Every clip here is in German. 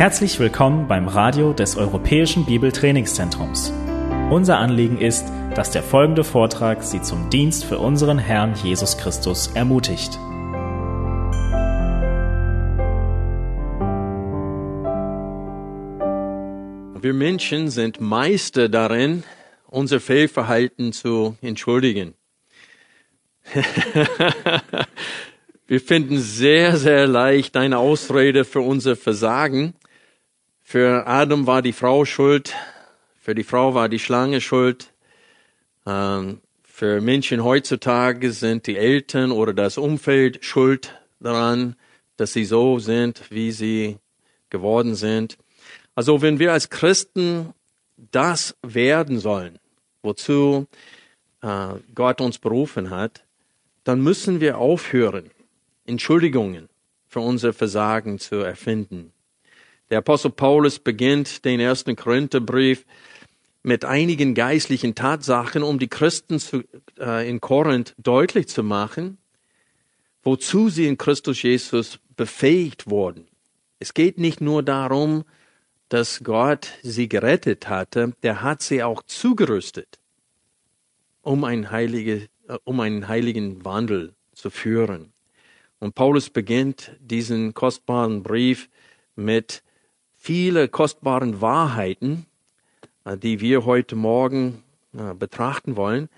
Herzlich willkommen beim Radio des Europäischen Bibeltrainingszentrums. Unser Anliegen ist, dass der folgende Vortrag Sie zum Dienst für unseren Herrn Jesus Christus ermutigt. Wir Menschen sind Meister darin, unser Fehlverhalten zu entschuldigen. Wir finden sehr, sehr leicht eine Ausrede für unser Versagen. Für Adam war die Frau schuld, für die Frau war die Schlange schuld. Ähm, für Menschen heutzutage sind die Eltern oder das Umfeld schuld daran, dass sie so sind, wie sie geworden sind. Also wenn wir als Christen das werden sollen, wozu äh, Gott uns berufen hat, dann müssen wir aufhören, Entschuldigungen für unser Versagen zu erfinden. Der Apostel Paulus beginnt den ersten Korintherbrief mit einigen geistlichen Tatsachen, um die Christen zu, äh, in Korinth deutlich zu machen, wozu sie in Christus Jesus befähigt wurden. Es geht nicht nur darum, dass Gott sie gerettet hatte, der hat sie auch zugerüstet, um, ein heilige, äh, um einen heiligen Wandel zu führen. Und Paulus beginnt diesen kostbaren Brief mit viele kostbaren Wahrheiten, äh, die wir heute Morgen äh, betrachten wollen.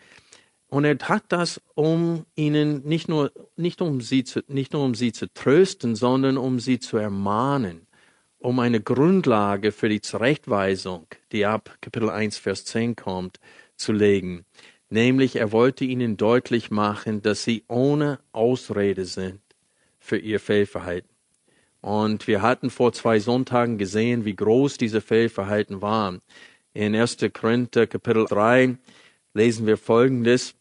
Und er hat das, um ihnen nicht nur, nicht um sie zu, nicht nur um sie zu trösten, sondern um sie zu ermahnen, um eine Grundlage für die Zurechtweisung, die ab Kapitel 1, Vers 10 kommt, zu legen. Nämlich, er wollte ihnen deutlich machen, dass sie ohne Ausrede sind für ihr Fehlverhalten. Und wir hatten vor zwei Sonntagen gesehen, wie groß diese Fehlverhalten waren. In 1. Korinther Kapitel 3 lesen wir Folgendes.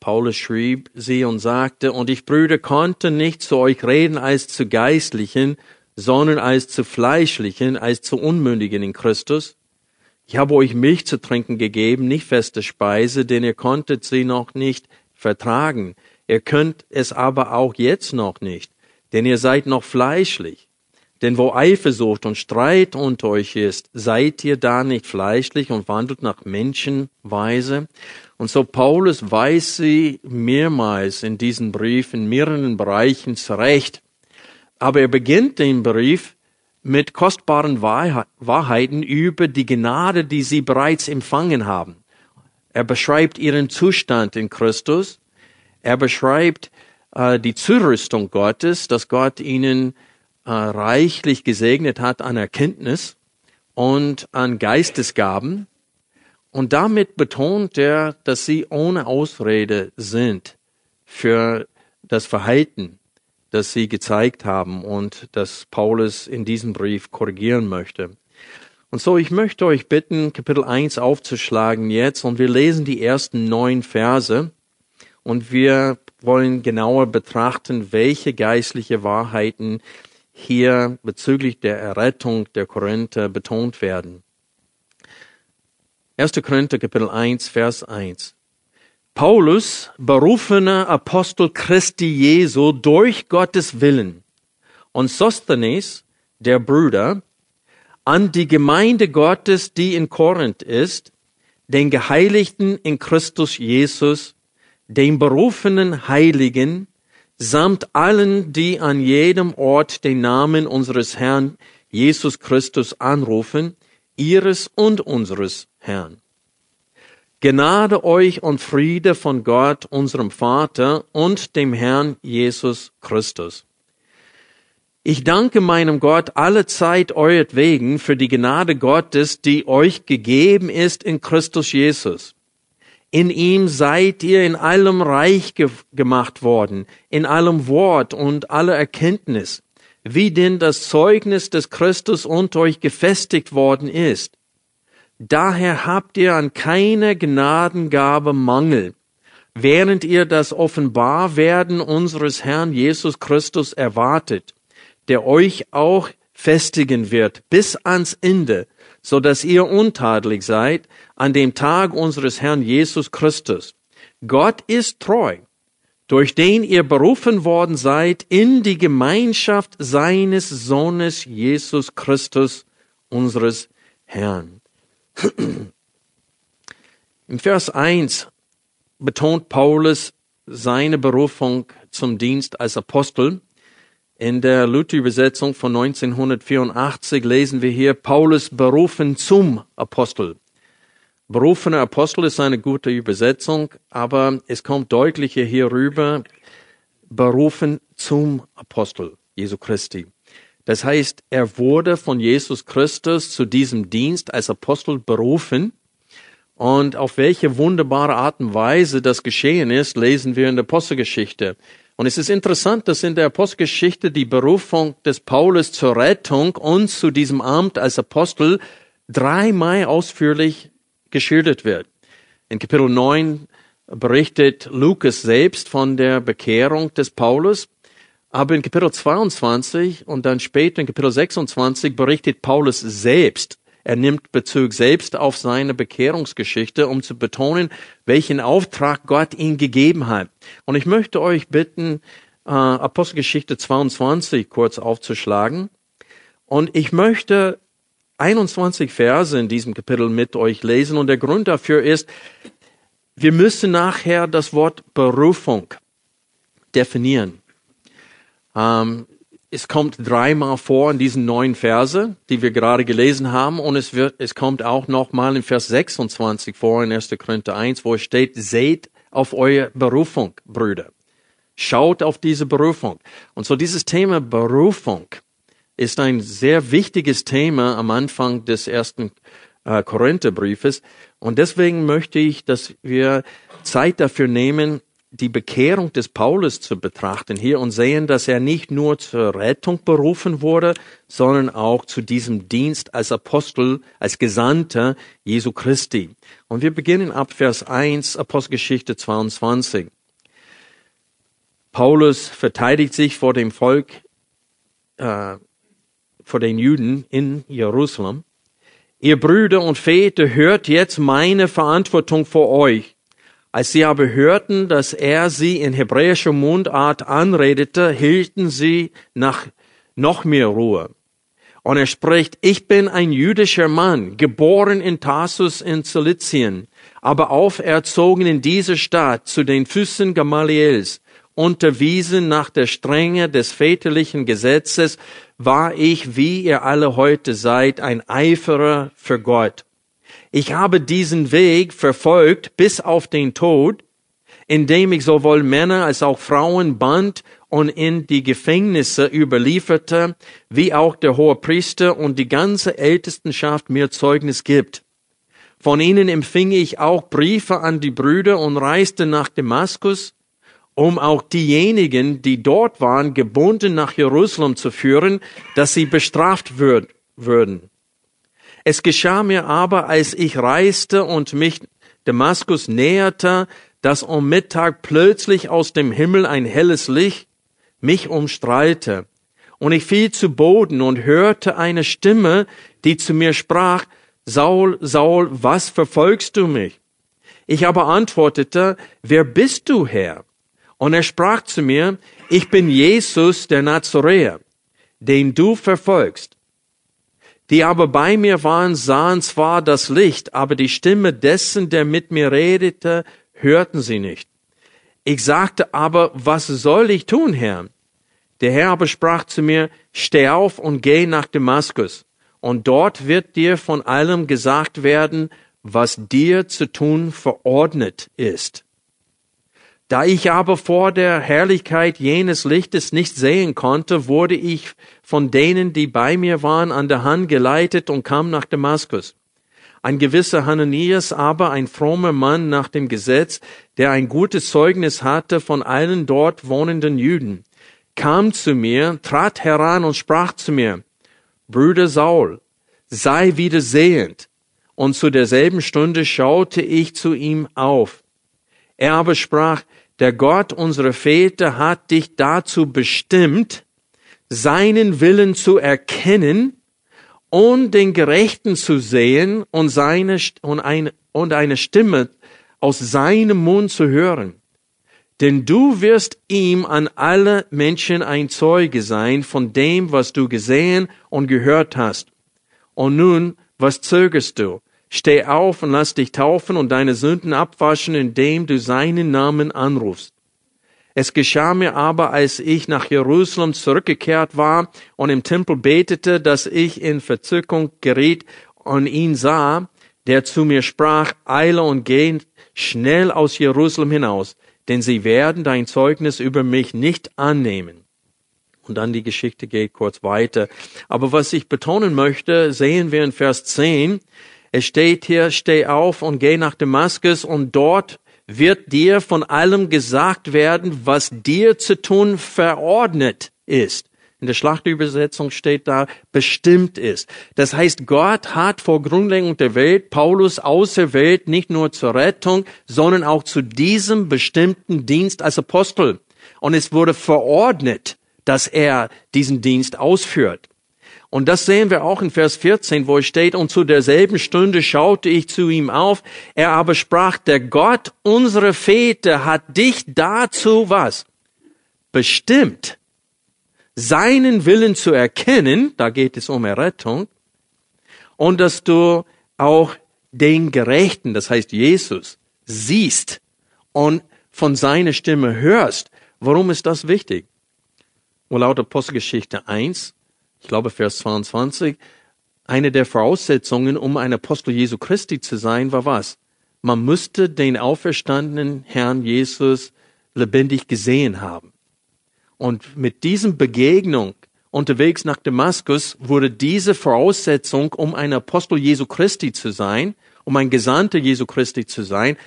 Paulus schrieb sie und sagte, und ich Brüder konnte nicht zu euch reden als zu Geistlichen, sondern als zu Fleischlichen, als zu Unmündigen in Christus. Ich habe euch Milch zu trinken gegeben, nicht feste Speise, denn ihr konntet sie noch nicht vertragen. Ihr könnt es aber auch jetzt noch nicht denn ihr seid noch fleischlich. Denn wo Eifersucht und Streit unter euch ist, seid ihr da nicht fleischlich und wandelt nach Menschenweise? Und so Paulus weiß sie mehrmals in diesem Brief in mehreren Bereichen zurecht. Aber er beginnt den Brief mit kostbaren Wahrheiten über die Gnade, die sie bereits empfangen haben. Er beschreibt ihren Zustand in Christus. Er beschreibt äh, die Zurüstung Gottes, dass Gott ihnen äh, reichlich gesegnet hat an Erkenntnis und an Geistesgaben. Und damit betont er, dass sie ohne Ausrede sind für das Verhalten, das sie gezeigt haben und das Paulus in diesem Brief korrigieren möchte. Und so, ich möchte euch bitten, Kapitel 1 aufzuschlagen jetzt und wir lesen die ersten neun Verse und wir wollen genauer betrachten, welche geistliche Wahrheiten hier bezüglich der Errettung der Korinther betont werden. 1. Korinther Kapitel 1, Vers 1. Paulus, berufener Apostel Christi Jesu durch Gottes Willen und Sosthenes, der Brüder, an die Gemeinde Gottes, die in Korinth ist, den Geheiligten in Christus Jesus, den berufenen Heiligen, samt allen, die an jedem Ort den Namen unseres Herrn Jesus Christus anrufen, ihres und unseres Herrn. Gnade euch und Friede von Gott, unserem Vater und dem Herrn Jesus Christus. Ich danke meinem Gott alle Zeit euretwegen für die Gnade Gottes, die euch gegeben ist in Christus Jesus in ihm seid ihr in allem reich ge gemacht worden, in allem Wort und aller Erkenntnis, wie denn das Zeugnis des Christus unter euch gefestigt worden ist. Daher habt ihr an keiner Gnadengabe Mangel, während ihr das Offenbarwerden unseres Herrn Jesus Christus erwartet, der euch auch festigen wird bis ans Ende, so dass ihr untadelig seid an dem Tag unseres Herrn Jesus Christus. Gott ist treu, durch den ihr berufen worden seid in die Gemeinschaft seines Sohnes Jesus Christus, unseres Herrn. Im Vers 1 betont Paulus seine Berufung zum Dienst als Apostel. In der Luther-Übersetzung von 1984 lesen wir hier Paulus berufen zum Apostel. Berufener Apostel ist eine gute Übersetzung, aber es kommt deutlicher hier rüber, berufen zum Apostel Jesu Christi. Das heißt, er wurde von Jesus Christus zu diesem Dienst als Apostel berufen. Und auf welche wunderbare Art und Weise das geschehen ist, lesen wir in der Apostelgeschichte. Und es ist interessant, dass in der Apostelgeschichte die Berufung des Paulus zur Rettung und zu diesem Amt als Apostel dreimal ausführlich geschildert wird. In Kapitel 9 berichtet Lukas selbst von der Bekehrung des Paulus. Aber in Kapitel 22 und dann später in Kapitel 26 berichtet Paulus selbst. Er nimmt Bezug selbst auf seine Bekehrungsgeschichte, um zu betonen, welchen Auftrag Gott ihm gegeben hat. Und ich möchte euch bitten, äh, Apostelgeschichte 22 kurz aufzuschlagen. Und ich möchte 21 Verse in diesem Kapitel mit euch lesen und der Grund dafür ist, wir müssen nachher das Wort Berufung definieren. Ähm, es kommt dreimal vor in diesen neun Verse, die wir gerade gelesen haben, und es wird, es kommt auch nochmal in Vers 26 vor in 1. Korinther 1, wo es steht, seht auf eure Berufung, Brüder. Schaut auf diese Berufung. Und so dieses Thema Berufung ist ein sehr wichtiges Thema am Anfang des ersten äh, Korintherbriefes. Und deswegen möchte ich, dass wir Zeit dafür nehmen, die Bekehrung des Paulus zu betrachten hier und sehen, dass er nicht nur zur Rettung berufen wurde, sondern auch zu diesem Dienst als Apostel, als Gesandter Jesu Christi. Und wir beginnen ab Vers 1, Apostelgeschichte 22. Paulus verteidigt sich vor dem Volk äh, vor den Juden in Jerusalem. Ihr Brüder und Väter, hört jetzt meine Verantwortung vor euch. Als sie aber hörten, dass er sie in hebräischer Mundart anredete, hielten sie nach noch mehr Ruhe. Und er spricht, ich bin ein jüdischer Mann, geboren in Tarsus in Zilizien, aber auferzogen in dieser Stadt zu den Füßen Gamaliels, unterwiesen nach der Strenge des väterlichen Gesetzes, war ich, wie ihr alle heute seid, ein Eiferer für Gott. Ich habe diesen Weg verfolgt bis auf den Tod, indem ich sowohl Männer als auch Frauen band und in die Gefängnisse überlieferte, wie auch der hohe Priester und die ganze Ältestenschaft mir Zeugnis gibt. Von ihnen empfing ich auch Briefe an die Brüder und reiste nach Damaskus, um auch diejenigen, die dort waren, gebunden nach Jerusalem zu führen, dass sie bestraft würd, würden. Es geschah mir aber, als ich reiste und mich Damaskus näherte, dass um Mittag plötzlich aus dem Himmel ein helles Licht mich umstrahlte. Und ich fiel zu Boden und hörte eine Stimme, die zu mir sprach, Saul, Saul, was verfolgst du mich? Ich aber antwortete, wer bist du, Herr? Und er sprach zu mir, ich bin Jesus der Nazoräer, den du verfolgst. Die aber bei mir waren, sahen zwar das Licht, aber die Stimme dessen, der mit mir redete, hörten sie nicht. Ich sagte aber, was soll ich tun, Herr? Der Herr aber sprach zu mir, steh auf und geh nach Damaskus, und dort wird dir von allem gesagt werden, was dir zu tun verordnet ist. Da ich aber vor der Herrlichkeit jenes Lichtes nicht sehen konnte, wurde ich von denen, die bei mir waren, an der Hand geleitet und kam nach Damaskus. Ein gewisser Hananias aber, ein frommer Mann nach dem Gesetz, der ein gutes Zeugnis hatte von allen dort wohnenden Juden, kam zu mir, trat heran und sprach zu mir, Brüder Saul, sei wieder sehend. Und zu derselben Stunde schaute ich zu ihm auf. Er aber sprach, der Gott unserer Väter hat dich dazu bestimmt, seinen Willen zu erkennen und den Gerechten zu sehen und, seine, und, eine, und eine Stimme aus seinem Mund zu hören. Denn du wirst ihm an alle Menschen ein Zeuge sein von dem, was du gesehen und gehört hast. Und nun, was zögerst du? Steh auf und lass dich taufen und deine Sünden abwaschen, indem du seinen Namen anrufst. Es geschah mir aber, als ich nach Jerusalem zurückgekehrt war und im Tempel betete, dass ich in Verzückung geriet und ihn sah, der zu mir sprach, eile und geh schnell aus Jerusalem hinaus, denn sie werden dein Zeugnis über mich nicht annehmen. Und dann die Geschichte geht kurz weiter. Aber was ich betonen möchte, sehen wir in Vers 10. Es steht hier, steh auf und geh nach Damaskus und dort wird dir von allem gesagt werden, was dir zu tun verordnet ist. In der Schlachtübersetzung steht da, bestimmt ist. Das heißt, Gott hat vor Grundlegung der Welt Paulus auserwählt, nicht nur zur Rettung, sondern auch zu diesem bestimmten Dienst als Apostel. Und es wurde verordnet, dass er diesen Dienst ausführt. Und das sehen wir auch in Vers 14, wo es steht, und zu derselben Stunde schaute ich zu ihm auf. Er aber sprach, der Gott unserer Väter hat dich dazu was? Bestimmt, seinen Willen zu erkennen, da geht es um Errettung, und dass du auch den Gerechten, das heißt Jesus, siehst und von seiner Stimme hörst. Warum ist das wichtig? Und laut Apostelgeschichte 1 ich glaube Vers 22, eine der Voraussetzungen, um ein Apostel Jesu Christi zu sein, war was? Man müsste den auferstandenen Herrn Jesus lebendig gesehen haben. Und mit diesem Begegnung unterwegs nach Damaskus wurde diese Voraussetzung, um ein Apostel Jesu Christi zu sein, um ein Gesandter Jesu Christi zu sein,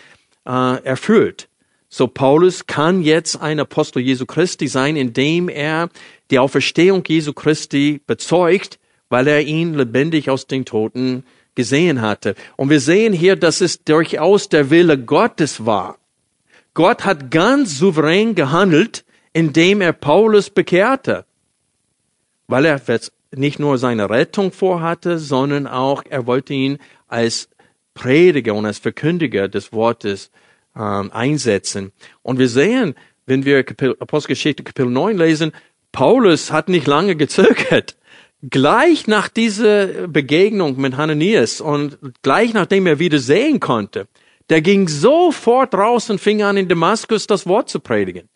äh, erfüllt. So Paulus kann jetzt ein Apostel Jesu Christi sein, indem er die Auferstehung Jesu Christi bezeugt, weil er ihn lebendig aus den Toten gesehen hatte. Und wir sehen hier, dass es durchaus der Wille Gottes war. Gott hat ganz souverän gehandelt, indem er Paulus bekehrte, weil er nicht nur seine Rettung vorhatte, sondern auch er wollte ihn als Prediger und als Verkündiger des Wortes ähm, einsetzen. Und wir sehen, wenn wir Apostelgeschichte Kapitel 9 lesen, Paulus hat nicht lange gezögert. Gleich nach dieser Begegnung mit Hananias und gleich nachdem er wieder sehen konnte, der ging sofort raus und fing an, in Damaskus das Wort zu predigen.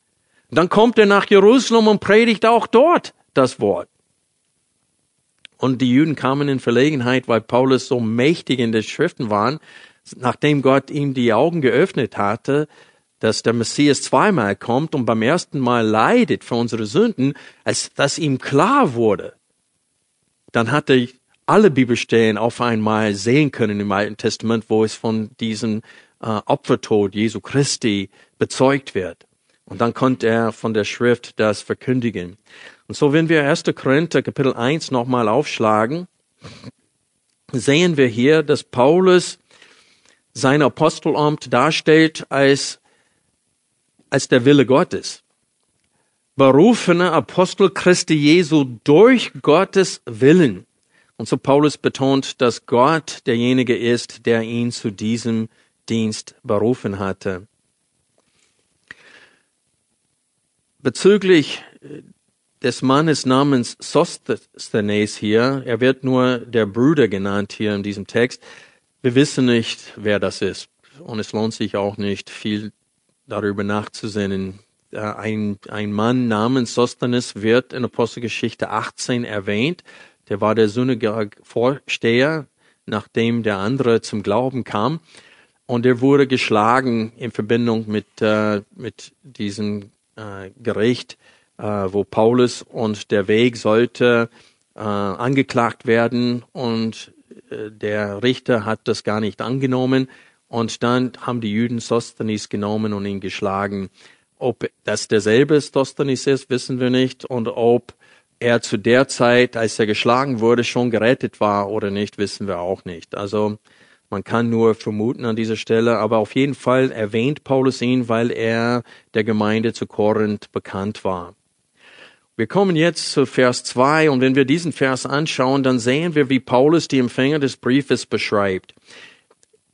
Dann kommt er nach Jerusalem und predigt auch dort das Wort. Und die Juden kamen in Verlegenheit, weil Paulus so mächtig in den Schriften war, nachdem Gott ihm die Augen geöffnet hatte, dass der Messias zweimal kommt und beim ersten Mal leidet für unsere Sünden, als dass ihm klar wurde, dann hat er alle Bibelstellen auf einmal sehen können im Alten Testament, wo es von diesem äh, Opfertod Jesu Christi bezeugt wird. Und dann konnte er von der Schrift das verkündigen. Und so, wenn wir 1. Korinther Kapitel 1 nochmal aufschlagen, sehen wir hier, dass Paulus sein Apostelamt darstellt als als der Wille Gottes. Berufene Apostel Christi Jesu durch Gottes Willen. Und so Paulus betont, dass Gott derjenige ist, der ihn zu diesem Dienst berufen hatte. Bezüglich äh, des Mannes namens Sosthenes hier, er wird nur der Bruder genannt hier in diesem Text. Wir wissen nicht, wer das ist. Und es lohnt sich auch nicht, viel darüber nachzusinnen. Äh, ein, ein Mann namens Sostenes wird in Apostelgeschichte 18 erwähnt. Der war der Synagoge-Vorsteher, nachdem der andere zum Glauben kam. Und er wurde geschlagen in Verbindung mit, äh, mit diesem äh, Gericht, äh, wo Paulus und der Weg sollte äh, angeklagt werden. Und äh, der Richter hat das gar nicht angenommen. Und dann haben die Juden Sosthenes genommen und ihn geschlagen. Ob das derselbe Sosthenes ist, wissen wir nicht. Und ob er zu der Zeit, als er geschlagen wurde, schon gerettet war oder nicht, wissen wir auch nicht. Also man kann nur vermuten an dieser Stelle, aber auf jeden Fall erwähnt Paulus ihn, weil er der Gemeinde zu Korinth bekannt war. Wir kommen jetzt zu Vers 2 und wenn wir diesen Vers anschauen, dann sehen wir, wie Paulus die Empfänger des Briefes beschreibt.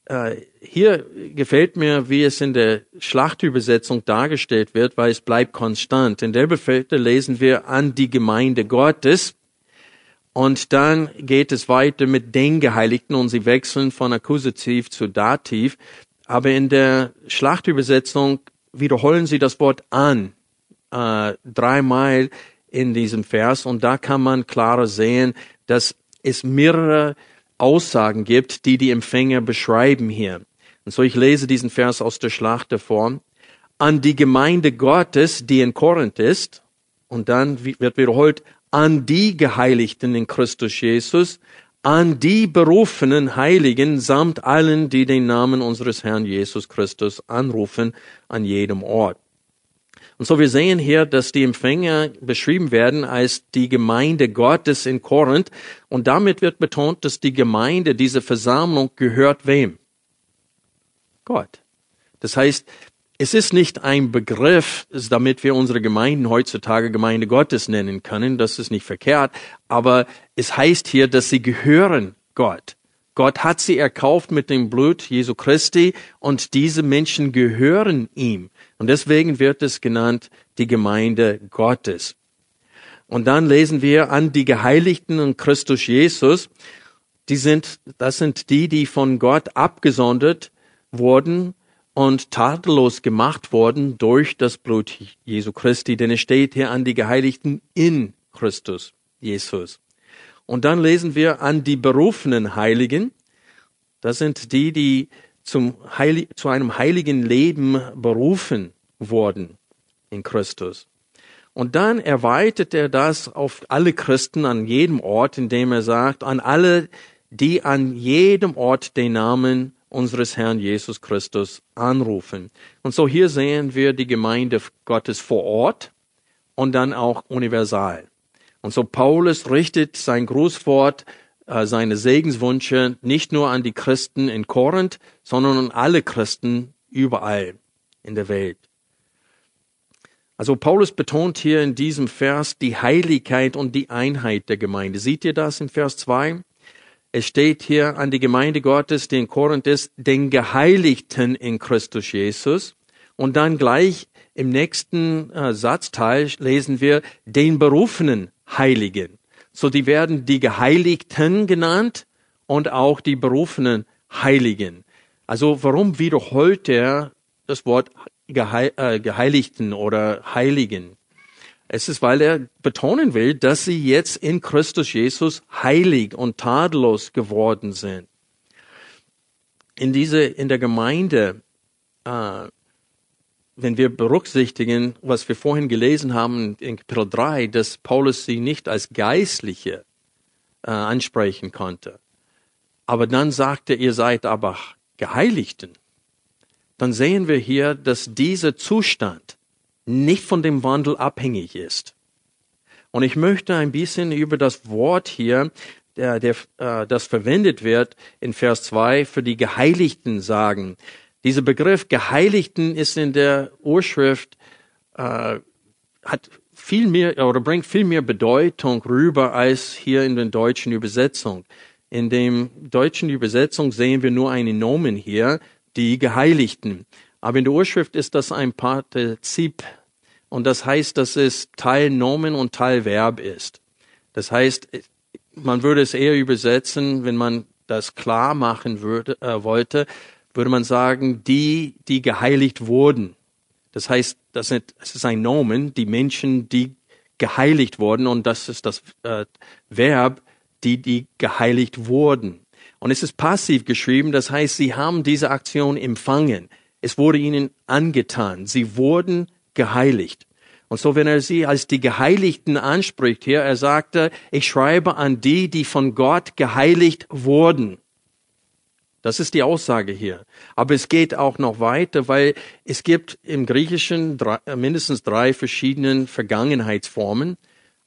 Äh, hier gefällt mir, wie es in der Schlachtübersetzung dargestellt wird, weil es bleibt konstant. In der Befehle lesen wir an die Gemeinde Gottes. Und dann geht es weiter mit den Geheiligten und sie wechseln von Akkusativ zu Dativ. Aber in der Schlachtübersetzung wiederholen sie das Wort an äh, dreimal in diesem Vers und da kann man klarer sehen, dass es mehrere Aussagen gibt, die die Empfänger beschreiben hier. Und so ich lese diesen Vers aus der Schlacht vor. An die Gemeinde Gottes, die in Korinth ist, und dann wird wiederholt, an die Geheiligten in Christus Jesus, an die berufenen Heiligen samt allen, die den Namen unseres Herrn Jesus Christus anrufen, an jedem Ort. Und so wir sehen hier, dass die Empfänger beschrieben werden als die Gemeinde Gottes in Korinth. Und damit wird betont, dass die Gemeinde, diese Versammlung gehört wem? Gott. Das heißt, es ist nicht ein Begriff, damit wir unsere Gemeinden heutzutage Gemeinde Gottes nennen können. Das ist nicht verkehrt. Aber es heißt hier, dass sie gehören Gott. Gott hat sie erkauft mit dem Blut Jesu Christi und diese Menschen gehören ihm. Und deswegen wird es genannt die Gemeinde Gottes. Und dann lesen wir an die Geheiligten in Christus Jesus. Die sind, das sind die, die von Gott abgesondert wurden und tadellos gemacht worden durch das Blut Jesu Christi, denn es steht hier an die Geheiligten in Christus Jesus. Und dann lesen wir an die berufenen Heiligen. Das sind die, die zum Heil zu einem heiligen Leben berufen wurden in Christus. Und dann erweitert er das auf alle Christen an jedem Ort, indem er sagt, an alle, die an jedem Ort den Namen unseres Herrn Jesus Christus anrufen. Und so hier sehen wir die Gemeinde Gottes vor Ort und dann auch universal. Und so Paulus richtet sein Grußwort, seine Segenswünsche nicht nur an die Christen in Korinth, sondern an alle Christen überall in der Welt. Also Paulus betont hier in diesem Vers die Heiligkeit und die Einheit der Gemeinde. Seht ihr das in Vers 2? Es steht hier an die Gemeinde Gottes, die in Korinth ist, den Geheiligten in Christus Jesus. Und dann gleich im nächsten äh, Satzteil lesen wir den berufenen Heiligen. So, die werden die Geheiligten genannt und auch die berufenen Heiligen. Also, warum wiederholt er das Wort Geheil, äh, Geheiligten oder Heiligen? Es ist, weil er betonen will, dass sie jetzt in Christus Jesus heilig und tadellos geworden sind. In diese, in der Gemeinde, äh, wenn wir berücksichtigen, was wir vorhin gelesen haben in Kapitel 3, dass Paulus sie nicht als Geistliche äh, ansprechen konnte. Aber dann sagte, ihr seid aber Geheiligten. Dann sehen wir hier, dass dieser Zustand nicht von dem Wandel abhängig ist. Und ich möchte ein bisschen über das Wort hier, der, der, äh, das verwendet wird in Vers 2 für die Geheiligten sagen. Dieser Begriff Geheiligten ist in der Urschrift, äh, hat viel mehr oder bringt viel mehr Bedeutung rüber als hier in der deutschen Übersetzung. In dem deutschen Übersetzung sehen wir nur einen Nomen hier, die Geheiligten. Aber in der Urschrift ist das ein Partizip und das heißt, dass es Teil Nomen und Teil Verb ist. Das heißt, man würde es eher übersetzen, wenn man das klar machen würde, äh, wollte, würde man sagen, die, die geheiligt wurden. Das heißt, das ist ein Nomen, die Menschen, die geheiligt wurden, und das ist das äh, Verb, die, die geheiligt wurden. Und es ist passiv geschrieben, das heißt, sie haben diese Aktion empfangen. Es wurde ihnen angetan. Sie wurden geheiligt. Und so, wenn er sie als die Geheiligten anspricht hier, er sagte, ich schreibe an die, die von Gott geheiligt wurden. Das ist die Aussage hier. Aber es geht auch noch weiter, weil es gibt im Griechischen drei, mindestens drei verschiedene Vergangenheitsformen.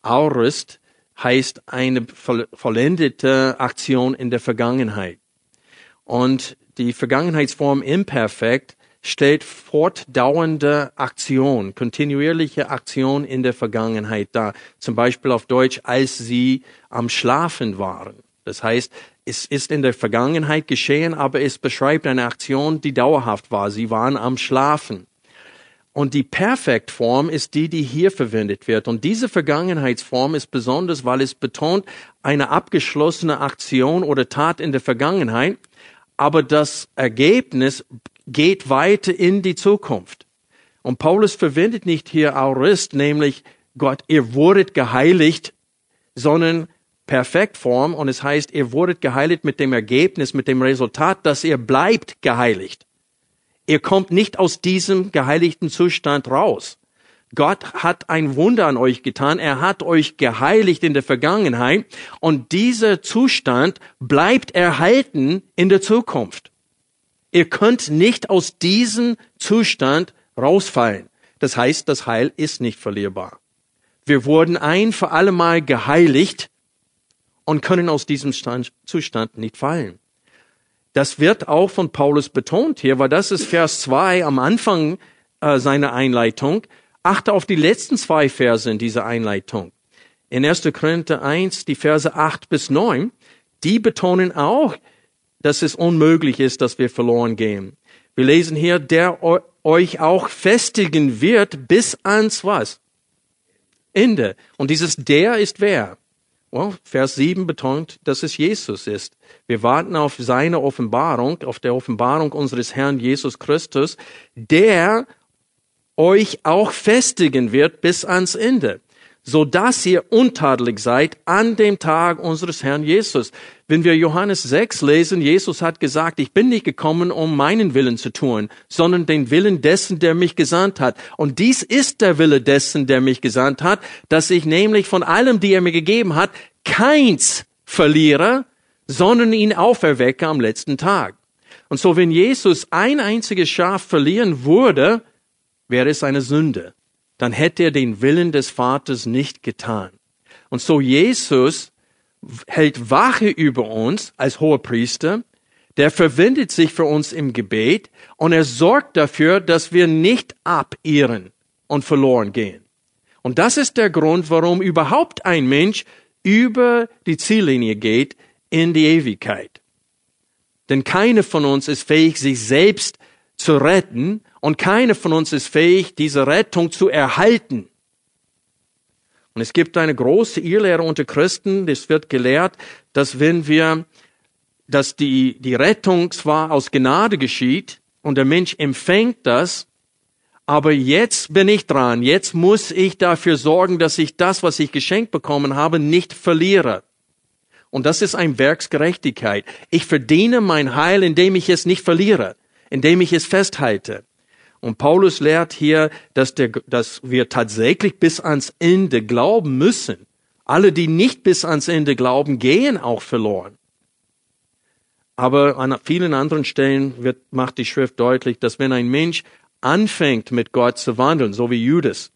Aurist heißt eine vollendete Aktion in der Vergangenheit. Und die Vergangenheitsform imperfekt stellt fortdauernde Aktion, kontinuierliche Aktion in der Vergangenheit dar. Zum Beispiel auf Deutsch, als sie am Schlafen waren. Das heißt, Es ist in der Vergangenheit geschehen, aber es beschreibt eine Aktion, die dauerhaft war. Sie waren am Schlafen. Und die Perfektform ist die, die hier verwendet wird. Und diese Vergangenheitsform ist besonders, weil es betont eine abgeschlossene Aktion oder Tat in der Vergangenheit, aber das Ergebnis geht weiter in die Zukunft. Und Paulus verwendet nicht hier Aurist, nämlich Gott, ihr wurdet geheiligt, sondern Perfektform und es heißt, ihr wurdet geheiligt mit dem Ergebnis, mit dem Resultat, dass ihr bleibt geheiligt. Ihr kommt nicht aus diesem geheiligten Zustand raus. Gott hat ein Wunder an euch getan. Er hat euch geheiligt in der Vergangenheit und dieser Zustand bleibt erhalten in der Zukunft. Ihr könnt nicht aus diesem Zustand rausfallen. Das heißt, das Heil ist nicht verlierbar. Wir wurden ein für alle Mal geheiligt und können aus diesem Stand, Zustand nicht fallen. Das wird auch von Paulus betont hier, weil das ist Vers 2 am Anfang äh, seiner Einleitung. Achte auf die letzten zwei Verse in dieser Einleitung. In 1. Korinther 1, die Verse 8 bis 9, die betonen auch, dass es unmöglich ist, dass wir verloren gehen. Wir lesen hier, der euch auch festigen wird bis ans was? Ende. Und dieses der ist wer? Well, Vers 7 betont, dass es Jesus ist. Wir warten auf seine Offenbarung, auf der Offenbarung unseres Herrn Jesus Christus, der euch auch festigen wird bis ans Ende so dass ihr untadelig seid an dem Tag unseres Herrn Jesus. Wenn wir Johannes 6 lesen, Jesus hat gesagt, ich bin nicht gekommen, um meinen Willen zu tun, sondern den Willen dessen, der mich gesandt hat. Und dies ist der Wille dessen, der mich gesandt hat, dass ich nämlich von allem, die er mir gegeben hat, keins verliere, sondern ihn auferwecke am letzten Tag. Und so, wenn Jesus ein einziges Schaf verlieren würde, wäre es eine Sünde dann hätte er den Willen des Vaters nicht getan. Und so Jesus hält Wache über uns als hoher Priester, der verwendet sich für uns im Gebet und er sorgt dafür, dass wir nicht abirren und verloren gehen. Und das ist der Grund, warum überhaupt ein Mensch über die Ziellinie geht in die Ewigkeit. Denn keiner von uns ist fähig, sich selbst zu retten und keiner von uns ist fähig, diese Rettung zu erhalten. Und es gibt eine große Irrlehre unter Christen, das wird gelehrt, dass wenn wir, dass die, die Rettung zwar aus Gnade geschieht und der Mensch empfängt das, aber jetzt bin ich dran, jetzt muss ich dafür sorgen, dass ich das, was ich geschenkt bekommen habe, nicht verliere. Und das ist ein Werksgerechtigkeit. Ich verdiene mein Heil, indem ich es nicht verliere, indem ich es festhalte. Und Paulus lehrt hier, dass, der, dass wir tatsächlich bis ans Ende glauben müssen. Alle, die nicht bis ans Ende glauben, gehen auch verloren. Aber an vielen anderen Stellen wird, macht die Schrift deutlich, dass wenn ein Mensch anfängt mit Gott zu wandeln, so wie Judas,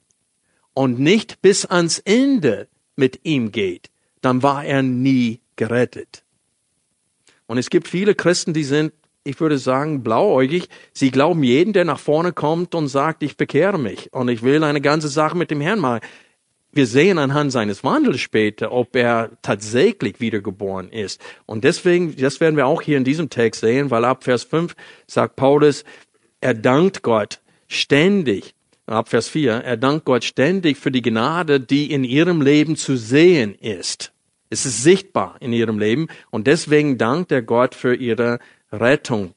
und nicht bis ans Ende mit ihm geht, dann war er nie gerettet. Und es gibt viele Christen, die sind ich würde sagen, blauäugig. Sie glauben jeden, der nach vorne kommt und sagt, ich bekehre mich und ich will eine ganze Sache mit dem Herrn machen. Wir sehen anhand seines Wandels später, ob er tatsächlich wiedergeboren ist. Und deswegen, das werden wir auch hier in diesem Text sehen, weil ab Vers 5 sagt Paulus, er dankt Gott ständig. Ab Vers 4, er dankt Gott ständig für die Gnade, die in ihrem Leben zu sehen ist. Es ist sichtbar in ihrem Leben und deswegen dankt er Gott für ihre Rettung.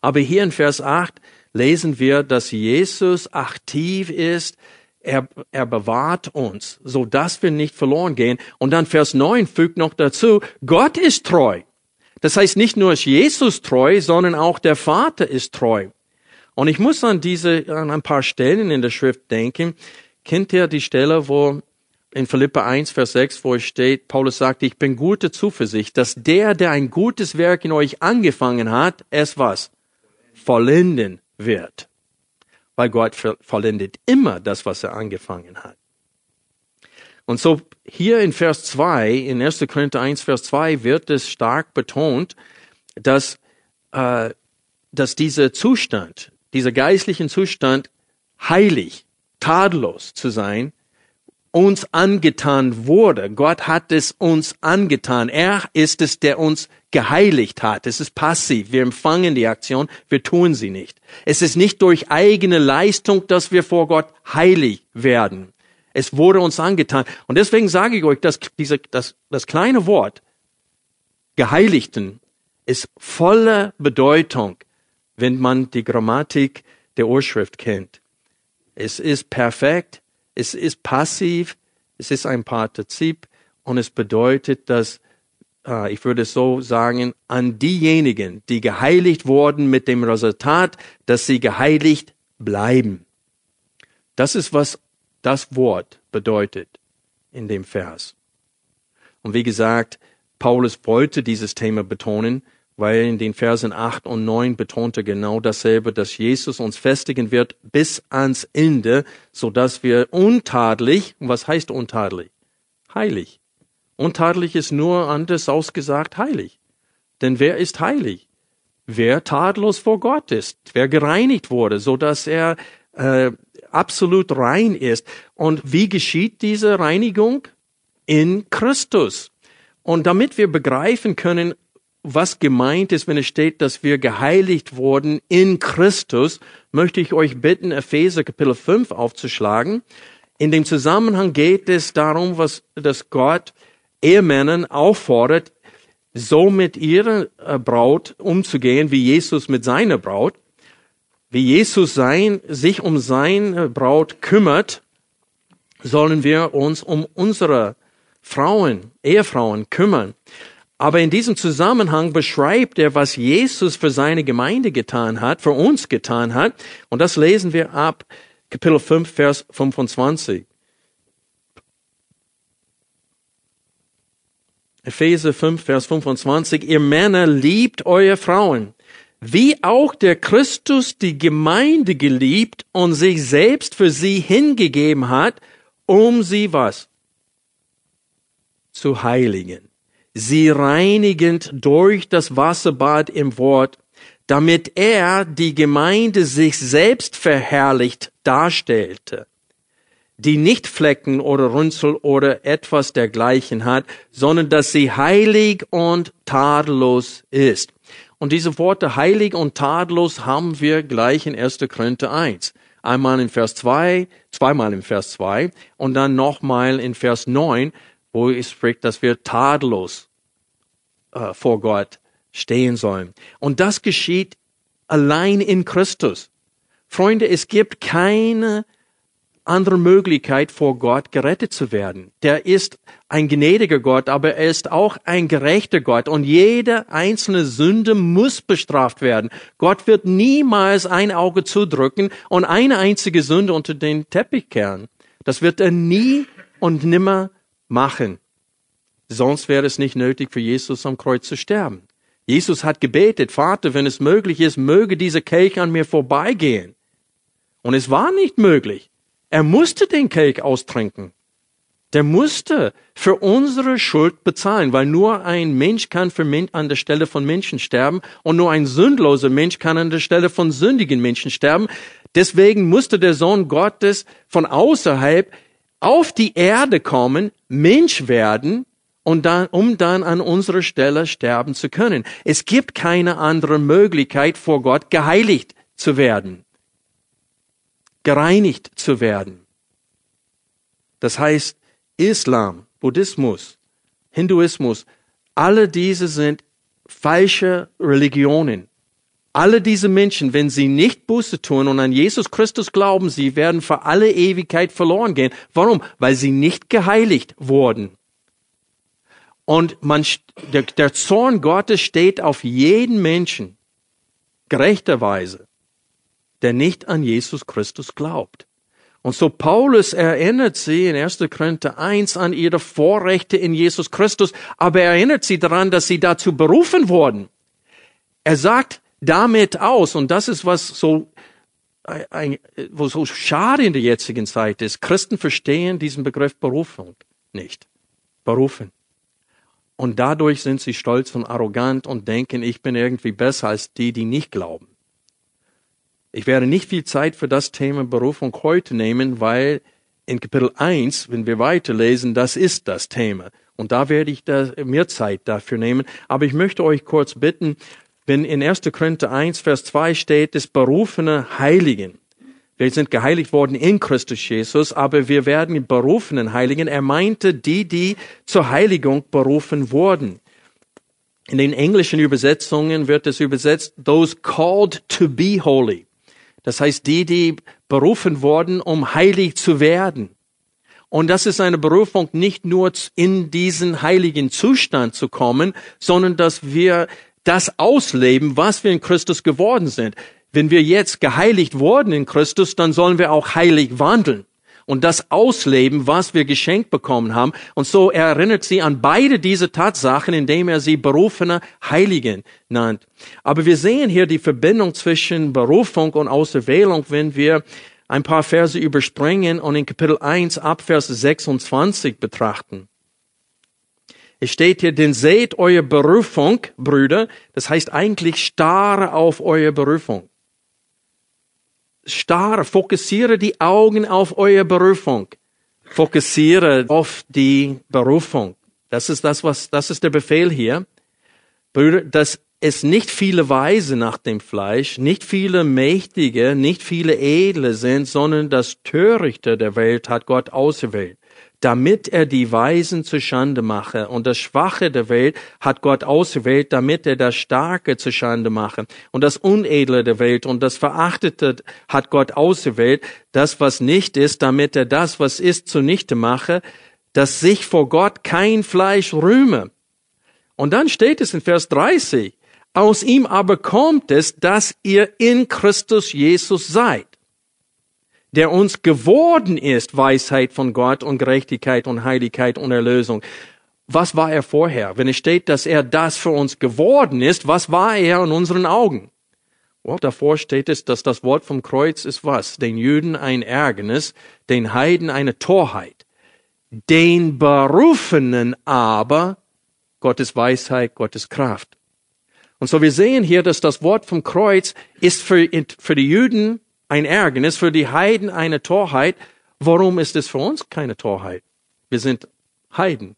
Aber hier in Vers 8 lesen wir, dass Jesus aktiv ist, er, er bewahrt uns, so dass wir nicht verloren gehen. Und dann Vers 9 fügt noch dazu, Gott ist treu. Das heißt, nicht nur ist Jesus treu, sondern auch der Vater ist treu. Und ich muss an diese, an ein paar Stellen in der Schrift denken. Kennt ihr die Stelle, wo in Philippa 1, Vers 6, wo es steht, Paulus sagt, ich bin gute Zuversicht, dass der, der ein gutes Werk in euch angefangen hat, es was? Vollenden wird. Weil Gott vollendet immer das, was er angefangen hat. Und so hier in Vers 2, in 1. Korinther 1, Vers 2 wird es stark betont, dass, äh, dass dieser Zustand, dieser geistlichen Zustand heilig, tadellos zu sein, uns angetan wurde. Gott hat es uns angetan. Er ist es, der uns geheiligt hat. Es ist passiv. Wir empfangen die Aktion, wir tun sie nicht. Es ist nicht durch eigene Leistung, dass wir vor Gott heilig werden. Es wurde uns angetan. Und deswegen sage ich euch, dass diese, das, das kleine Wort Geheiligten ist voller Bedeutung, wenn man die Grammatik der Urschrift kennt. Es ist perfekt, es ist passiv, es ist ein Partizip und es bedeutet, dass, äh, ich würde so sagen, an diejenigen, die geheiligt wurden mit dem Resultat, dass sie geheiligt bleiben. Das ist, was das Wort bedeutet in dem Vers. Und wie gesagt, Paulus wollte dieses Thema betonen, weil in den Versen 8 und 9 betonte genau dasselbe, dass Jesus uns festigen wird bis ans Ende, so dass wir untadelig, was heißt untadelig? Heilig. Untadelig ist nur anders ausgesagt heilig. Denn wer ist heilig? Wer tadellos vor Gott ist, wer gereinigt wurde, so dass er äh, absolut rein ist. Und wie geschieht diese Reinigung? In Christus. Und damit wir begreifen können, was gemeint ist, wenn es steht, dass wir geheiligt wurden in Christus, möchte ich euch bitten, Epheser Kapitel 5 aufzuschlagen. In dem Zusammenhang geht es darum, was, dass Gott Ehemännern auffordert, so mit ihrer äh, Braut umzugehen, wie Jesus mit seiner Braut. Wie Jesus sein, sich um seine Braut kümmert, sollen wir uns um unsere Frauen, Ehefrauen kümmern. Aber in diesem Zusammenhang beschreibt er, was Jesus für seine Gemeinde getan hat, für uns getan hat. Und das lesen wir ab Kapitel 5, Vers 25. Epheser 5, Vers 25. Ihr Männer liebt eure Frauen, wie auch der Christus die Gemeinde geliebt und sich selbst für sie hingegeben hat, um sie was? Zu heiligen sie reinigend durch das Wasserbad im Wort, damit er die Gemeinde sich selbst verherrlicht darstellte, die nicht Flecken oder Runzel oder etwas dergleichen hat, sondern dass sie heilig und tadellos ist. Und diese Worte heilig und tadellos haben wir gleich in 1. Korinther 1. Einmal in Vers 2, zweimal in Vers 2 und dann nochmal in Vers 9, wo es spricht, dass wir tadellos äh, vor Gott stehen sollen. Und das geschieht allein in Christus. Freunde, es gibt keine andere Möglichkeit, vor Gott gerettet zu werden. Der ist ein gnädiger Gott, aber er ist auch ein gerechter Gott und jede einzelne Sünde muss bestraft werden. Gott wird niemals ein Auge zudrücken und eine einzige Sünde unter den Teppich kehren. Das wird er nie und nimmer machen. Sonst wäre es nicht nötig für Jesus am Kreuz zu sterben. Jesus hat gebetet, Vater, wenn es möglich ist, möge dieser Kelch an mir vorbeigehen. Und es war nicht möglich. Er musste den Kelch austrinken. Der musste für unsere Schuld bezahlen, weil nur ein Mensch kann für Men an der Stelle von Menschen sterben und nur ein sündloser Mensch kann an der Stelle von sündigen Menschen sterben. Deswegen musste der Sohn Gottes von außerhalb auf die Erde kommen, Mensch werden und dann, um dann an unserer Stelle sterben zu können. Es gibt keine andere Möglichkeit vor Gott geheiligt zu werden, gereinigt zu werden. Das heißt, Islam, Buddhismus, Hinduismus, alle diese sind falsche Religionen. Alle diese Menschen, wenn sie nicht Buße tun und an Jesus Christus glauben, sie werden für alle Ewigkeit verloren gehen. Warum? Weil sie nicht geheiligt wurden. Und man, der, der Zorn Gottes steht auf jeden Menschen, gerechterweise, der nicht an Jesus Christus glaubt. Und so Paulus erinnert sie in 1. Korinther 1 an ihre Vorrechte in Jesus Christus, aber er erinnert sie daran, dass sie dazu berufen wurden. Er sagt damit aus, und das ist was so, ein, wo so schade in der jetzigen Zeit ist. Christen verstehen diesen Begriff Berufung nicht. Berufen. Und dadurch sind sie stolz und arrogant und denken, ich bin irgendwie besser als die, die nicht glauben. Ich werde nicht viel Zeit für das Thema Berufung heute nehmen, weil in Kapitel 1, wenn wir weiterlesen, das ist das Thema. Und da werde ich da mehr Zeit dafür nehmen. Aber ich möchte euch kurz bitten, wenn in 1. Korinther 1, Vers 2 steht, des berufene Heiligen. Wir sind geheiligt worden in Christus Jesus, aber wir werden berufenen Heiligen. Er meinte die, die zur Heiligung berufen wurden. In den englischen Übersetzungen wird es übersetzt, those called to be holy. Das heißt, die, die berufen wurden, um heilig zu werden. Und das ist eine Berufung, nicht nur in diesen heiligen Zustand zu kommen, sondern dass wir das ausleben, was wir in Christus geworden sind. Wenn wir jetzt geheiligt wurden in Christus, dann sollen wir auch heilig wandeln und das ausleben, was wir geschenkt bekommen haben. Und so erinnert sie an beide diese Tatsachen, indem er sie berufene Heiligen nannt. Aber wir sehen hier die Verbindung zwischen Berufung und Auserwählung, wenn wir ein paar Verse überspringen und in Kapitel 1 ab Vers 26 betrachten. Es steht hier, denn seht eure Berufung, Brüder, das heißt eigentlich starre auf eure Berufung. Starre, fokussiere die Augen auf eure Berufung. Fokussiere auf die Berufung. Das ist das, was, das ist der Befehl hier. Brüder, dass es nicht viele Weise nach dem Fleisch, nicht viele Mächtige, nicht viele Edle sind, sondern das Törichte der Welt hat Gott auserwählt damit er die Weisen zu Schande mache. Und das Schwache der Welt hat Gott ausgewählt, damit er das Starke zu Schande mache. Und das Unedle der Welt und das Verachtete hat Gott ausgewählt, das, was nicht ist, damit er das, was ist, zunichte mache, dass sich vor Gott kein Fleisch rühme. Und dann steht es in Vers 30, aus ihm aber kommt es, dass ihr in Christus Jesus seid der uns geworden ist, Weisheit von Gott und Gerechtigkeit und Heiligkeit und Erlösung. Was war er vorher? Wenn es steht, dass er das für uns geworden ist, was war er in unseren Augen? Well, davor steht es, dass das Wort vom Kreuz ist was? Den Juden ein Ärgernis, den Heiden eine Torheit, den Berufenen aber Gottes Weisheit, Gottes Kraft. Und so wir sehen hier, dass das Wort vom Kreuz ist für, für die Juden ein Ärgernis, für die Heiden eine Torheit. Warum ist es für uns keine Torheit? Wir sind Heiden.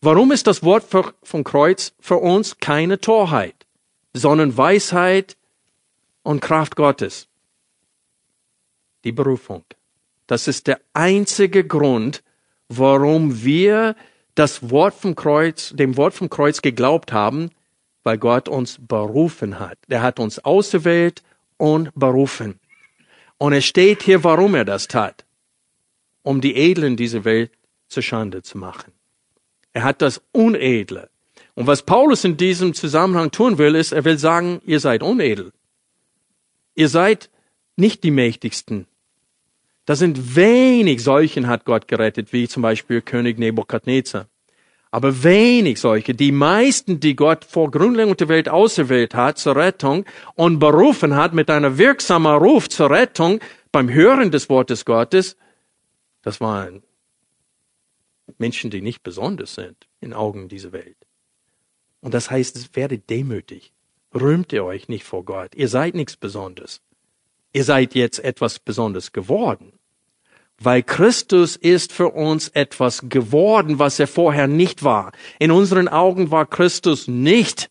Warum ist das Wort vom Kreuz für uns keine Torheit, sondern Weisheit und Kraft Gottes? Die Berufung. Das ist der einzige Grund, warum wir das Wort vom Kreuz, dem Wort vom Kreuz geglaubt haben, weil Gott uns berufen hat. Er hat uns auserwählt, und berufen. Und es steht hier, warum er das tat. Um die Edlen dieser Welt zur Schande zu machen. Er hat das Unedle. Und was Paulus in diesem Zusammenhang tun will, ist, er will sagen, ihr seid unedel. Ihr seid nicht die Mächtigsten. Da sind wenig solchen hat Gott gerettet, wie zum Beispiel König Nebukadnezar aber wenig solche. Die meisten, die Gott vor Grundlegung der Welt auserwählt hat zur Rettung und berufen hat mit einer wirksamen Ruf zur Rettung beim Hören des Wortes Gottes, das waren Menschen, die nicht besonders sind in Augen dieser Welt. Und das heißt, werdet demütig. Rühmt ihr euch nicht vor Gott. Ihr seid nichts Besonderes. Ihr seid jetzt etwas Besonderes geworden weil Christus ist für uns etwas geworden, was er vorher nicht war. In unseren Augen war Christus nicht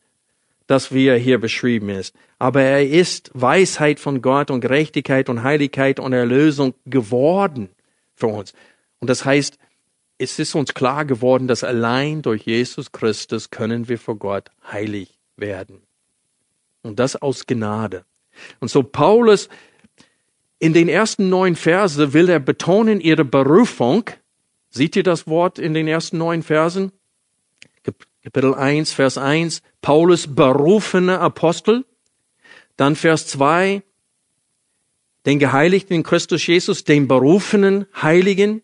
das, wie er hier beschrieben ist. Aber er ist Weisheit von Gott und Gerechtigkeit und Heiligkeit und Erlösung geworden für uns. Und das heißt, es ist uns klar geworden, dass allein durch Jesus Christus können wir vor Gott heilig werden. Und das aus Gnade. Und so Paulus in den ersten neun Verse will er betonen ihre Berufung. Seht ihr das Wort in den ersten neun Versen? Kapitel 1, Vers 1, Paulus berufene Apostel. Dann Vers 2, den Geheiligten in Christus Jesus, den berufenen Heiligen.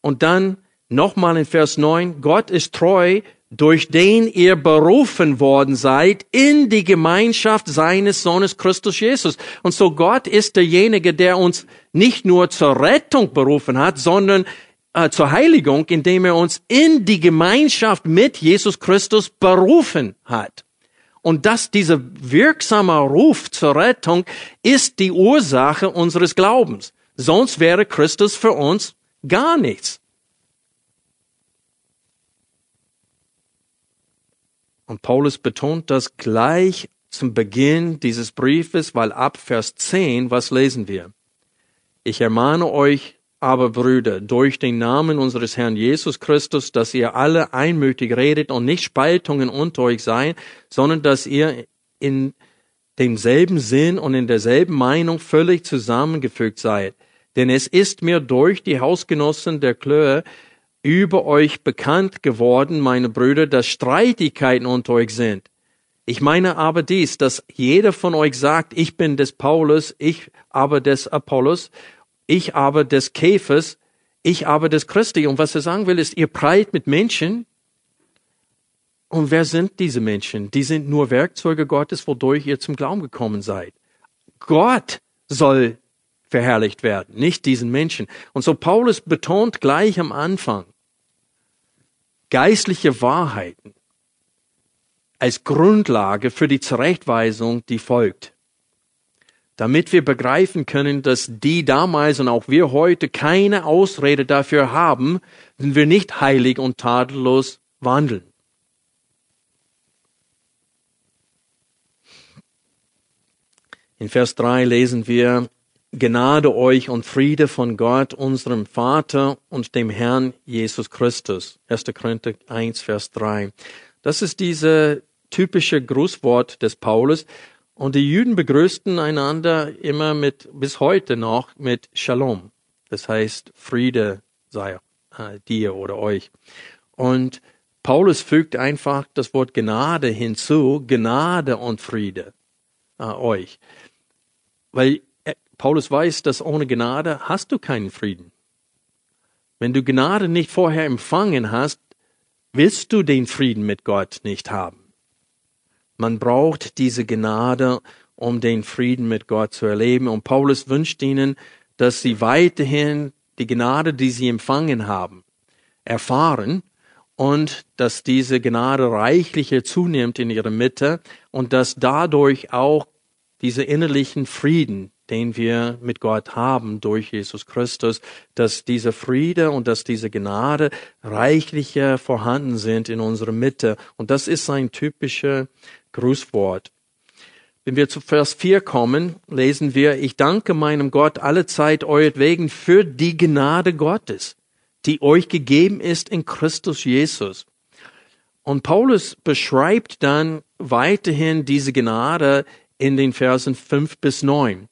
Und dann nochmal in Vers 9, Gott ist treu, durch den ihr berufen worden seid in die Gemeinschaft seines Sohnes Christus Jesus. Und so Gott ist derjenige, der uns nicht nur zur Rettung berufen hat, sondern äh, zur Heiligung, indem er uns in die Gemeinschaft mit Jesus Christus berufen hat. Und dass dieser wirksame Ruf zur Rettung ist die Ursache unseres Glaubens. Sonst wäre Christus für uns gar nichts. Und Paulus betont das gleich zum Beginn dieses Briefes, weil ab Vers 10, was lesen wir? Ich ermahne euch aber, Brüder, durch den Namen unseres Herrn Jesus Christus, dass ihr alle einmütig redet und nicht Spaltungen unter euch seien, sondern dass ihr in demselben Sinn und in derselben Meinung völlig zusammengefügt seid. Denn es ist mir durch die Hausgenossen der Klöhe über euch bekannt geworden, meine Brüder, dass Streitigkeiten unter euch sind. Ich meine aber dies, dass jeder von euch sagt, ich bin des Paulus, ich aber des Apollos, ich aber des Käfers, ich aber des Christi. Und was er sagen will, ist, ihr prallt mit Menschen. Und wer sind diese Menschen? Die sind nur Werkzeuge Gottes, wodurch ihr zum Glauben gekommen seid. Gott soll verherrlicht werden, nicht diesen Menschen. Und so Paulus betont gleich am Anfang geistliche Wahrheiten als Grundlage für die Zurechtweisung, die folgt damit wir begreifen können, dass die damals und auch wir heute keine Ausrede dafür haben, wenn wir nicht heilig und tadellos wandeln. In Vers 3 lesen wir, Gnade euch und Friede von Gott, unserem Vater und dem Herrn Jesus Christus. 1. Korinther 1, Vers 3. Das ist diese typische Grußwort des Paulus, und die Juden begrüßten einander immer mit, bis heute noch mit Shalom. Das heißt, Friede sei äh, dir oder euch. Und Paulus fügt einfach das Wort Gnade hinzu, Gnade und Friede äh, euch. Weil Paulus weiß, dass ohne Gnade hast du keinen Frieden. Wenn du Gnade nicht vorher empfangen hast, willst du den Frieden mit Gott nicht haben. Man braucht diese Gnade, um den Frieden mit Gott zu erleben. Und Paulus wünscht ihnen, dass sie weiterhin die Gnade, die sie empfangen haben, erfahren und dass diese Gnade reichlicher zunimmt in ihrer Mitte und dass dadurch auch dieser innerlichen Frieden, den wir mit Gott haben durch Jesus Christus, dass dieser Friede und dass diese Gnade reichlicher vorhanden sind in unserer Mitte. Und das ist ein typischer Grußwort. Wenn wir zu Vers 4 kommen, lesen wir, ich danke meinem Gott alle Zeit euretwegen für die Gnade Gottes, die euch gegeben ist in Christus Jesus. Und Paulus beschreibt dann weiterhin diese Gnade in den Versen 5 bis 9.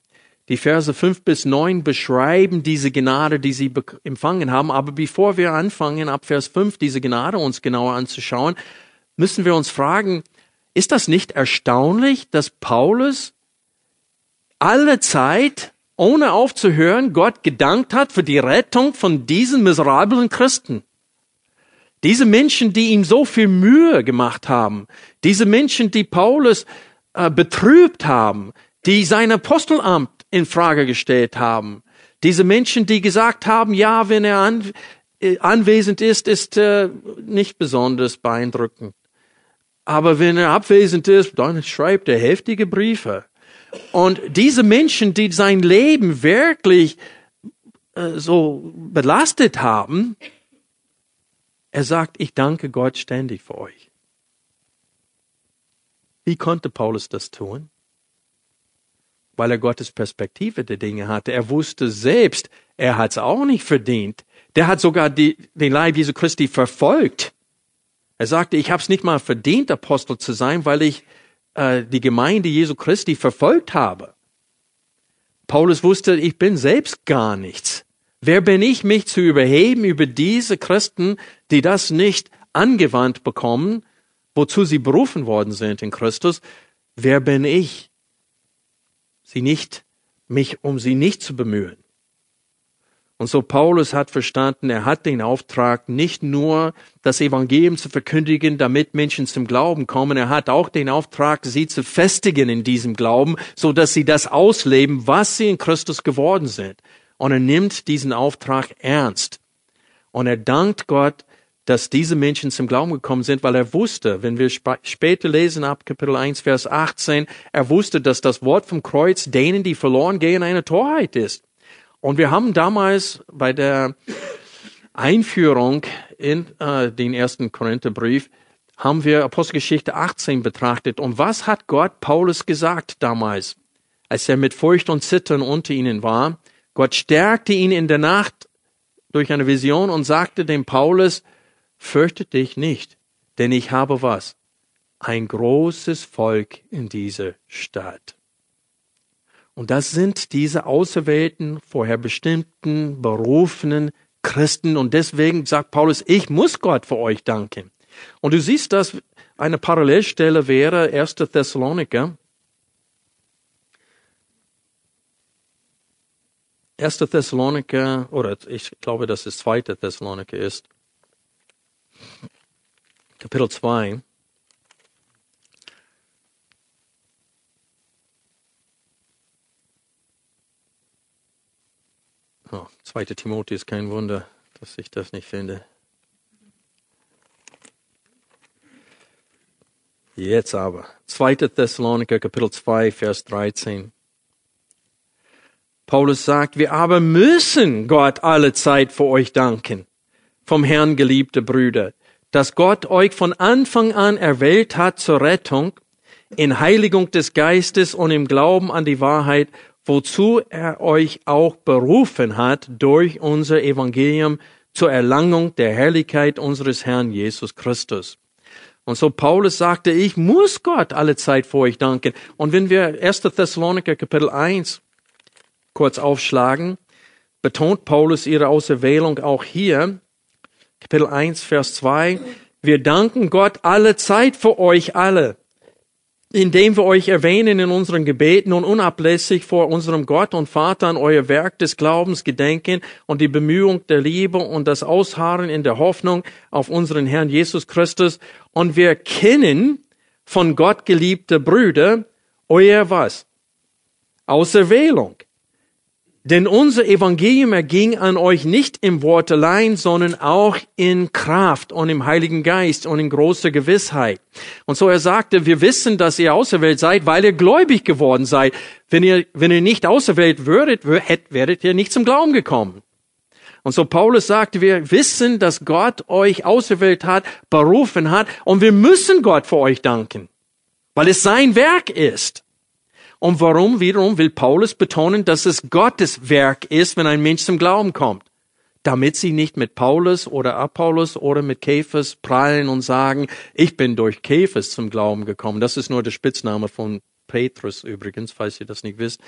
Die Verse 5 bis 9 beschreiben diese Gnade, die sie empfangen haben. Aber bevor wir anfangen, ab Vers 5 diese Gnade uns genauer anzuschauen, müssen wir uns fragen, ist das nicht erstaunlich, dass Paulus alle Zeit, ohne aufzuhören, Gott gedankt hat für die Rettung von diesen miserablen Christen? Diese Menschen, die ihm so viel Mühe gemacht haben, diese Menschen, die Paulus äh, betrübt haben, die sein Apostelamt in Frage gestellt haben, diese Menschen, die gesagt haben, ja, wenn er an, äh, anwesend ist, ist äh, nicht besonders beeindruckend. Aber wenn er abwesend ist, dann schreibt er heftige Briefe. Und diese Menschen, die sein Leben wirklich äh, so belastet haben, er sagt, ich danke Gott ständig für euch. Wie konnte Paulus das tun? Weil er Gottes Perspektive der Dinge hatte. Er wusste selbst, er hat es auch nicht verdient. Der hat sogar die, den Leib Jesu Christi verfolgt. Er sagte, ich habe es nicht mal verdient, Apostel zu sein, weil ich äh, die Gemeinde Jesu Christi verfolgt habe. Paulus wusste, ich bin selbst gar nichts. Wer bin ich, mich zu überheben über diese Christen, die das nicht angewandt bekommen, wozu sie berufen worden sind in Christus? Wer bin ich, sie nicht, mich um sie nicht zu bemühen? Und so Paulus hat verstanden, er hat den Auftrag, nicht nur das Evangelium zu verkündigen, damit Menschen zum Glauben kommen, er hat auch den Auftrag, sie zu festigen in diesem Glauben, so dass sie das ausleben, was sie in Christus geworden sind. Und er nimmt diesen Auftrag ernst. Und er dankt Gott, dass diese Menschen zum Glauben gekommen sind, weil er wusste, wenn wir sp später lesen ab Kapitel 1, Vers 18, er wusste, dass das Wort vom Kreuz denen, die verloren gehen, eine Torheit ist. Und wir haben damals bei der Einführung in äh, den ersten Korintherbrief haben wir Apostelgeschichte 18 betrachtet. Und was hat Gott Paulus gesagt damals, als er mit Furcht und Zittern unter ihnen war? Gott stärkte ihn in der Nacht durch eine Vision und sagte dem Paulus, fürchte dich nicht, denn ich habe was? Ein großes Volk in dieser Stadt. Und das sind diese auserwählten, vorher bestimmten, berufenen Christen. Und deswegen sagt Paulus, ich muss Gott für euch danken. Und du siehst, dass eine Parallelstelle wäre 1. Thessaloniker. 1. Thessaloniker, oder ich glaube, dass es 2. Thessaloniker ist. Kapitel 2. Oh, 2. Timotheus, kein Wunder, dass ich das nicht finde. Jetzt aber. 2. Thessaloniker Kapitel 2, Vers 13. Paulus sagt, wir aber müssen Gott alle Zeit für euch danken. Vom Herrn geliebte Brüder, dass Gott euch von Anfang an erwählt hat zur Rettung, in Heiligung des Geistes und im Glauben an die Wahrheit, wozu er euch auch berufen hat durch unser Evangelium zur Erlangung der Herrlichkeit unseres Herrn Jesus Christus. Und so Paulus sagte, ich muss Gott alle Zeit vor euch danken. Und wenn wir 1. Thessaloniker Kapitel 1 kurz aufschlagen, betont Paulus ihre Auserwählung auch hier. Kapitel 1, Vers 2. Wir danken Gott alle Zeit für euch alle indem wir euch erwähnen in unseren Gebeten und unablässig vor unserem Gott und Vater an euer Werk des Glaubens gedenken und die Bemühung der Liebe und das Ausharren in der Hoffnung auf unseren Herrn Jesus Christus. Und wir kennen von Gott geliebte Brüder euer was? Auserwählung. Denn unser Evangelium erging an euch nicht im Wort allein, sondern auch in Kraft und im Heiligen Geist und in großer Gewissheit. Und so er sagte, wir wissen, dass ihr auserwählt seid, weil ihr gläubig geworden seid. Wenn ihr, wenn ihr nicht auserwählt würdet, werdet ihr nicht zum Glauben gekommen. Und so Paulus sagte, wir wissen, dass Gott euch auserwählt hat, berufen hat, und wir müssen Gott für euch danken, weil es sein Werk ist. Und warum wiederum will Paulus betonen, dass es Gottes Werk ist, wenn ein Mensch zum Glauben kommt? Damit sie nicht mit Paulus oder Apollos oder mit Käfers prallen und sagen, ich bin durch Käfers zum Glauben gekommen. Das ist nur der Spitzname von Petrus übrigens, falls ihr das nicht wisst.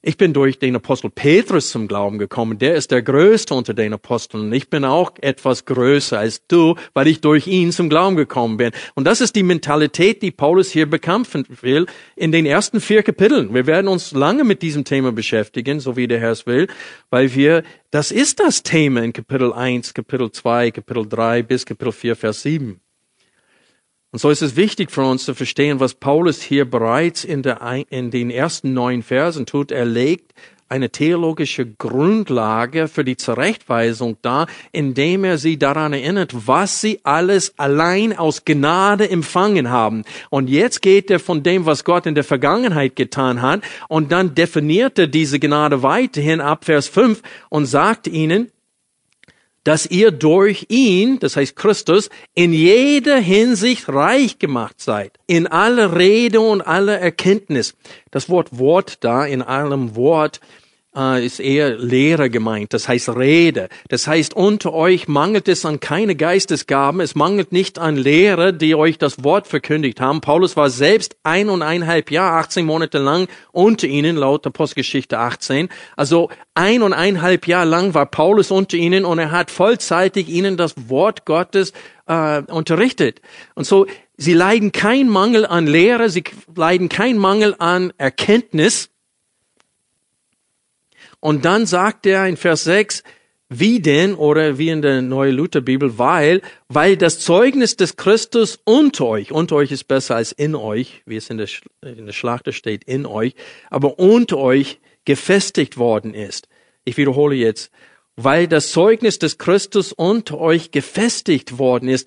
Ich bin durch den Apostel Petrus zum Glauben gekommen. Der ist der Größte unter den Aposteln. Ich bin auch etwas größer als du, weil ich durch ihn zum Glauben gekommen bin. Und das ist die Mentalität, die Paulus hier bekämpfen will in den ersten vier Kapiteln. Wir werden uns lange mit diesem Thema beschäftigen, so wie der Herr es will, weil wir, das ist das Thema in Kapitel 1, Kapitel 2, Kapitel 3 bis Kapitel 4, Vers 7. Und so ist es wichtig für uns zu verstehen, was Paulus hier bereits in, der, in den ersten neun Versen tut. Er legt eine theologische Grundlage für die Zurechtweisung dar, indem er sie daran erinnert, was sie alles allein aus Gnade empfangen haben. Und jetzt geht er von dem, was Gott in der Vergangenheit getan hat, und dann definiert er diese Gnade weiterhin ab Vers 5 und sagt ihnen, dass ihr durch ihn, das heißt Christus, in jeder Hinsicht reich gemacht seid. In aller Rede und aller Erkenntnis. Das Wort Wort da, in allem Wort, äh, ist eher Lehre gemeint, das heißt Rede. Das heißt, unter euch mangelt es an keine Geistesgaben, es mangelt nicht an Lehre, die euch das Wort verkündigt haben. Paulus war selbst ein und eineinhalb Jahre, 18 Monate lang unter ihnen, laut der Postgeschichte 18. Also ein und eineinhalb Jahre lang war Paulus unter ihnen und er hat vollzeitig ihnen das Wort Gottes äh, unterrichtet. Und so, sie leiden keinen Mangel an Lehre, sie leiden keinen Mangel an Erkenntnis, und dann sagt er in Vers 6, wie denn, oder wie in der Neue Lutherbibel, weil, weil das Zeugnis des Christus unter euch, unter euch ist besser als in euch, wie es in der, in der Schlachter steht, in euch, aber unter euch gefestigt worden ist. Ich wiederhole jetzt, weil das Zeugnis des Christus unter euch gefestigt worden ist.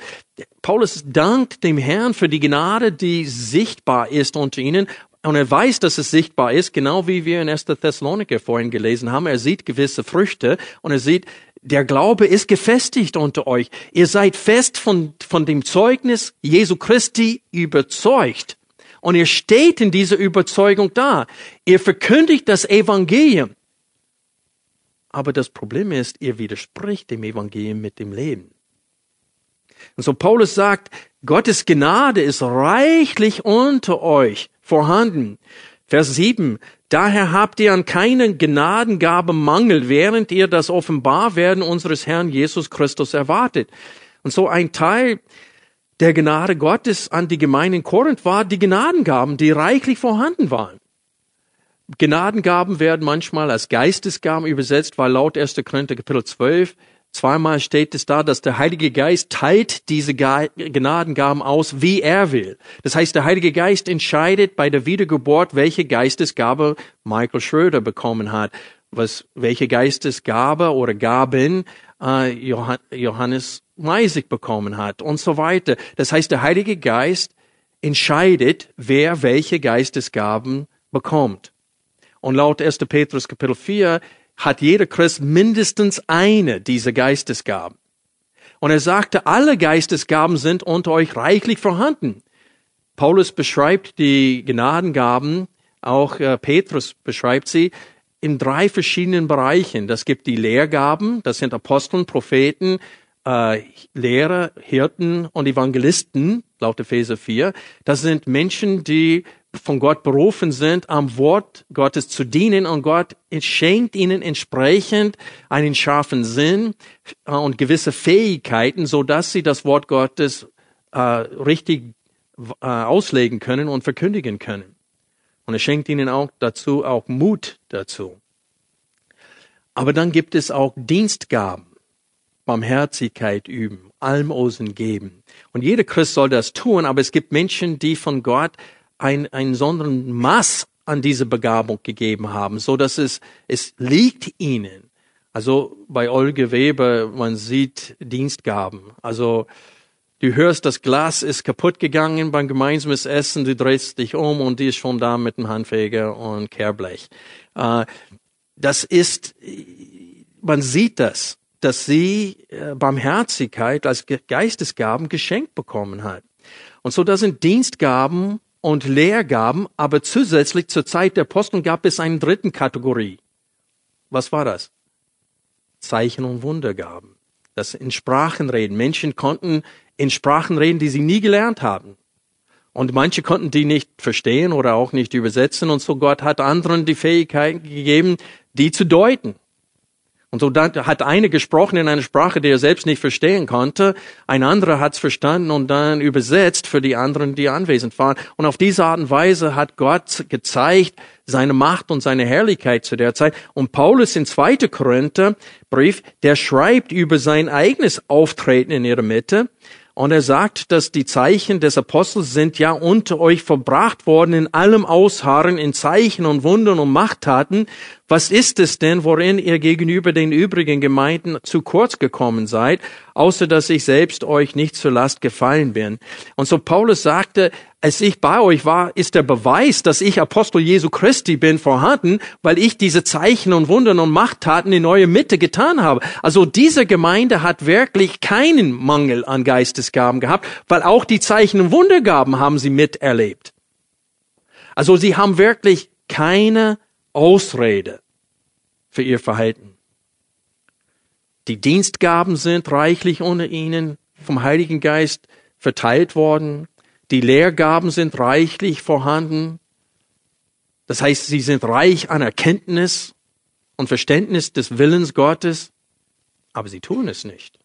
Paulus dankt dem Herrn für die Gnade, die sichtbar ist unter ihnen, Und er weiß, dass es sichtbar ist, genau wie wir in 1. Thessaloniker vorhin gelesen haben. Er sieht gewisse Früchte und er sieht, der Glaube ist gefestigt unter euch. Ihr seid fest von, von dem Zeugnis Jesu Christi überzeugt. Und ihr steht in dieser Überzeugung da. Ihr verkündigt das Evangelium. Aber das Problem ist, ihr widerspricht dem Evangelium mit dem Leben. Und so Paulus sagt, Gottes Gnade ist reichlich unter euch vorhanden. Vers 7. Daher habt ihr an keinen Gnadengabe Mangel, während ihr das Offenbarwerden unseres Herrn Jesus Christus erwartet. Und so ein Teil der Gnade Gottes an die Gemeinde in Korinth war die Gnadengaben, die reichlich vorhanden waren. Gnadengaben werden manchmal als Geistesgaben übersetzt, weil laut 1. Korinther Kapitel 12 Zweimal steht es da, dass der Heilige Geist teilt diese Gnadengaben aus, wie er will. Das heißt, der Heilige Geist entscheidet bei der Wiedergeburt, welche Geistesgabe Michael Schröder bekommen hat, was, welche Geistesgabe oder Gaben äh, Johannes Meisig bekommen hat und so weiter. Das heißt, der Heilige Geist entscheidet, wer welche Geistesgaben bekommt. Und laut 1. Petrus Kapitel 4 hat jeder Christ mindestens eine dieser Geistesgaben. Und er sagte, alle Geistesgaben sind unter euch reichlich vorhanden. Paulus beschreibt die Gnadengaben, auch äh, Petrus beschreibt sie in drei verschiedenen Bereichen. Das gibt die Lehrgaben, das sind Aposteln, Propheten, äh, Lehrer, Hirten und Evangelisten, laut Epheser 4. Das sind Menschen, die von Gott berufen sind, am Wort Gottes zu dienen und Gott schenkt ihnen entsprechend einen scharfen Sinn äh, und gewisse Fähigkeiten, so dass sie das Wort Gottes äh, richtig äh, auslegen können und verkündigen können. Und er schenkt ihnen auch dazu auch Mut dazu. Aber dann gibt es auch Dienstgaben, Barmherzigkeit üben, Almosen geben. Und jeder Christ soll das tun, aber es gibt Menschen, die von Gott ein, einen besonderen Maß an diese Begabung gegeben haben, so dass es, es liegt ihnen. Also bei Olge Weber, man sieht Dienstgaben. Also du hörst, das Glas ist kaputt gegangen beim gemeinsames Essen, du drehst dich um und die ist schon da mit dem Handfeger und Kehrblech. Äh, das ist, man sieht das, dass sie äh, Barmherzigkeit als Geistesgaben geschenkt bekommen hat. Und so, das sind Dienstgaben und Lehrgaben, aber zusätzlich zur Zeit der Apostel gab es eine dritten Kategorie. Was war das? Zeichen und Wundergaben. Das in Sprachen reden. Menschen konnten in Sprachen reden, die sie nie gelernt haben. Und manche konnten die nicht verstehen oder auch nicht übersetzen. Und so Gott hat anderen die Fähigkeit gegeben, die zu deuten. Und so hat eine gesprochen in einer Sprache, die er selbst nicht verstehen konnte. Ein anderer hat es verstanden und dann übersetzt für die anderen, die anwesend waren. Und auf diese Art und Weise hat Gott gezeigt seine Macht und seine Herrlichkeit zu der Zeit. Und Paulus in 2. Korinther Brief, der schreibt über sein eigenes Auftreten in ihrer Mitte. Und er sagt, dass die Zeichen des Apostels sind ja unter euch verbracht worden in allem Ausharren, in Zeichen und Wundern und Machttaten. Was ist es denn, worin ihr gegenüber den übrigen Gemeinden zu kurz gekommen seid, außer dass ich selbst euch nicht zur Last gefallen bin? Und so Paulus sagte, als ich bei euch war, ist der Beweis, dass ich Apostel Jesu Christi bin, vorhanden, weil ich diese Zeichen und Wundern und Machttaten in eure Mitte getan habe. Also diese Gemeinde hat wirklich keinen Mangel an Geistesgaben gehabt, weil auch die Zeichen und Wundergaben haben sie miterlebt. Also sie haben wirklich keine Ausrede für ihr Verhalten. Die Dienstgaben sind reichlich unter ihnen vom Heiligen Geist verteilt worden. Die Lehrgaben sind reichlich vorhanden. Das heißt, sie sind reich an Erkenntnis und Verständnis des Willens Gottes, aber sie tun es nicht.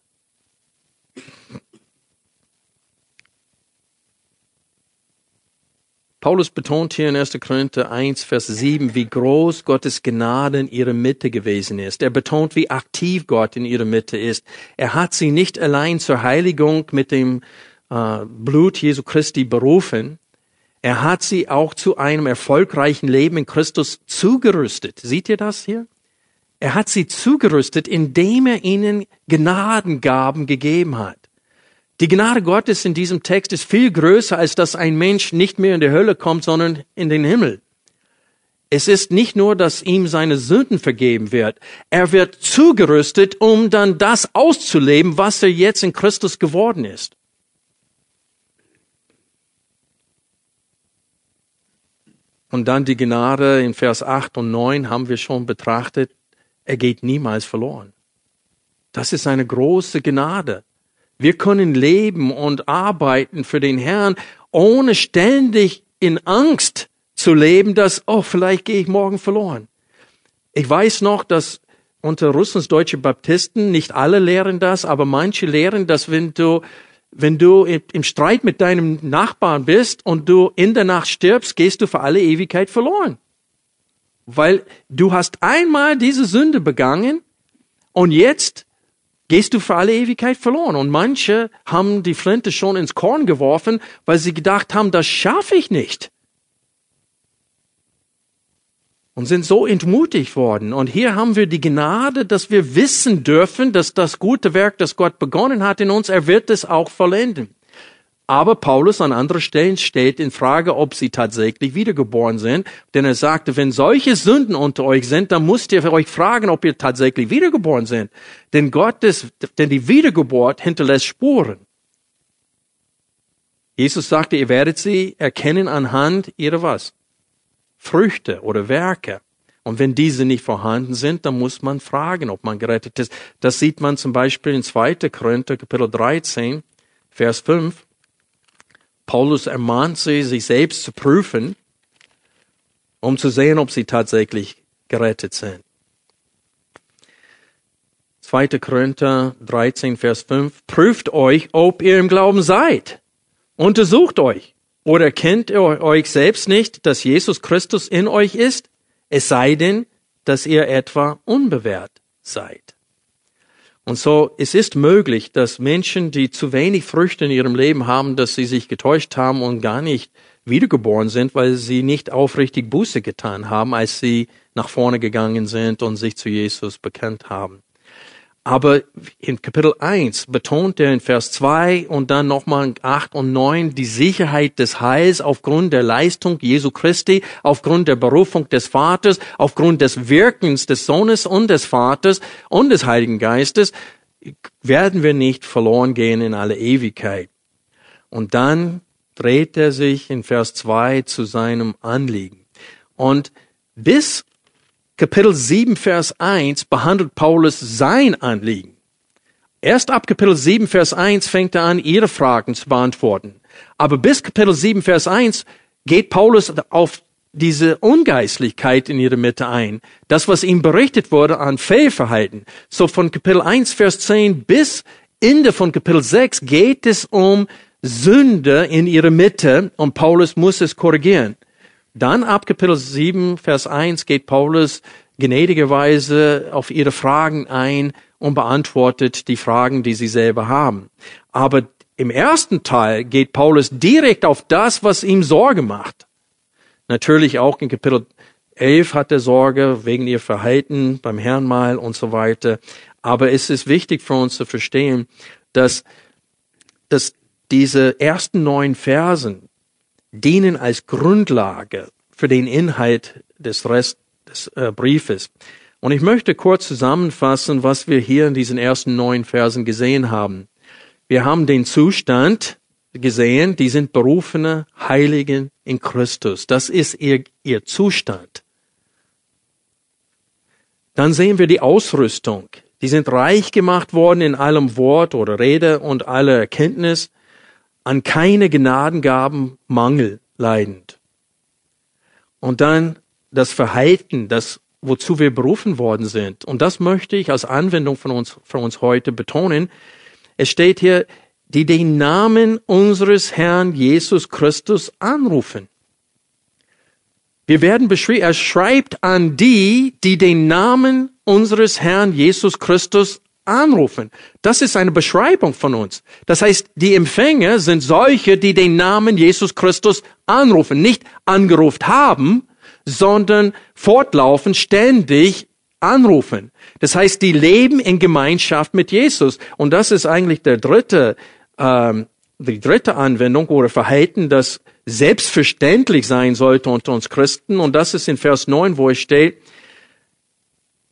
Paulus betont hier in 1. Korinther 1, Vers 7, wie groß Gottes Gnade in ihrer Mitte gewesen ist. Er betont, wie aktiv Gott in ihrer Mitte ist. Er hat sie nicht allein zur Heiligung mit dem äh, Blut Jesu Christi berufen. Er hat sie auch zu einem erfolgreichen Leben in Christus zugerüstet. Seht ihr das hier? Er hat sie zugerüstet, indem er ihnen Gnadengaben gegeben hat. Die Gnade Gottes in diesem Text ist viel größer, als dass ein Mensch nicht mehr in die Hölle kommt, sondern in den Himmel. Es ist nicht nur, dass ihm seine Sünden vergeben wird. Er wird zugerüstet, um dann das auszuleben, was er jetzt in Christus geworden ist. Und dann die Gnade in Vers 8 und 9 haben wir schon betrachtet. Er geht niemals verloren. Das ist eine große Gnade. Wir können leben und arbeiten für den Herrn, ohne ständig in Angst zu leben, dass, oh, vielleicht gehe ich morgen verloren. Ich weiß noch, dass unter Russlands deutsche Baptisten, nicht alle lehren das, aber manche lehren, dass wenn du, wenn du im Streit mit deinem Nachbarn bist und du in der Nacht stirbst, gehst du für alle Ewigkeit verloren. Weil du hast einmal diese Sünde begangen und jetzt gehst du für alle Ewigkeit verloren. Und manche haben die Flinte schon ins Korn geworfen, weil sie gedacht haben, das schaffe ich nicht. Und sind so entmutigt worden. Und hier haben wir die Gnade, dass wir wissen dürfen, dass das gute Werk, das Gott begonnen hat in uns, er wird es auch vollenden. Aber Paulus an anderen Stellen stellt in Frage, ob sie tatsächlich wiedergeboren sind. Denn er sagte, wenn solche Sünden unter euch sind, dann müsst ihr euch fragen, ob ihr tatsächlich wiedergeboren sind. Denn Gott ist, denn die Wiedergeburt hinterlässt Spuren. Jesus sagte, ihr werdet sie erkennen anhand ihrer was? Früchte oder Werke. Und wenn diese nicht vorhanden sind, dann muss man fragen, ob man gerettet ist. Das sieht man zum Beispiel in 2. Korinther Kapitel 13, Vers 5. Paulus ermahnt sie, sich selbst zu prüfen, um zu sehen, ob sie tatsächlich gerettet sind. 2. Korinther 13, Vers 5. Prüft euch, ob ihr im Glauben seid. Untersucht euch. Oder kennt ihr euch selbst nicht, dass Jesus Christus in euch ist? Es sei denn, dass ihr etwa unbewährt seid. Und so, es ist möglich, dass Menschen, die zu wenig Früchte in ihrem Leben haben, dass sie sich getäuscht haben und gar nicht wiedergeboren sind, weil sie nicht aufrichtig Buße getan haben, als sie nach vorne gegangen sind und sich zu Jesus bekannt haben. Aber in Kapitel 1 betont er in Vers 2 und dann nochmal in 8 und 9 die Sicherheit des Heils aufgrund der Leistung Jesu Christi, aufgrund der Berufung des Vaters, aufgrund des Wirkens des Sohnes und des Vaters und des Heiligen Geistes, werden wir nicht verloren gehen in alle Ewigkeit. Und dann dreht er sich in Vers 2 zu seinem Anliegen. Und bis Kapitel 7, Vers 1 behandelt Paulus sein Anliegen. Erst ab Kapitel 7, Vers 1 fängt er an, ihre Fragen zu beantworten. Aber bis Kapitel 7, Vers 1 geht Paulus auf diese Ungeistlichkeit in ihre Mitte ein. Das, was ihm berichtet wurde an Fehlverhalten. So von Kapitel 1, Vers 10 bis Ende von Kapitel 6 geht es um Sünde in ihre Mitte und Paulus muss es korrigieren. Dann ab Kapitel 7, Vers 1 geht Paulus gnädigerweise auf ihre Fragen ein und beantwortet die Fragen, die sie selber haben. Aber im ersten Teil geht Paulus direkt auf das, was ihm Sorge macht. Natürlich auch in Kapitel 11 hat er Sorge wegen ihr Verhalten beim Herrn mal und so weiter. Aber es ist wichtig für uns zu verstehen, dass, dass diese ersten neun Versen dienen als Grundlage für den Inhalt des Rest des äh, Briefes. Und ich möchte kurz zusammenfassen, was wir hier in diesen ersten neun Versen gesehen haben. Wir haben den Zustand gesehen, die sind berufene Heiligen in Christus. Das ist ihr, ihr Zustand. Dann sehen wir die Ausrüstung. Die sind reich gemacht worden in allem Wort oder Rede und aller Erkenntnis an keine Gnadengaben Mangel leidend. Und dann das Verhalten, das wozu wir berufen worden sind. Und das möchte ich als Anwendung von uns, von uns heute betonen. Es steht hier, die den Namen unseres Herrn Jesus Christus anrufen. Wir werden beschrieben, er schreibt an die, die den Namen unseres Herrn Jesus Christus anrufen. Das ist eine Beschreibung von uns. Das heißt, die Empfänger sind solche, die den Namen Jesus Christus anrufen, nicht angerufen haben, sondern fortlaufend, ständig anrufen. Das heißt, die leben in Gemeinschaft mit Jesus. Und das ist eigentlich der dritte ähm, die dritte Anwendung oder Verhalten, das selbstverständlich sein sollte unter uns Christen. Und das ist in Vers 9, wo es steht,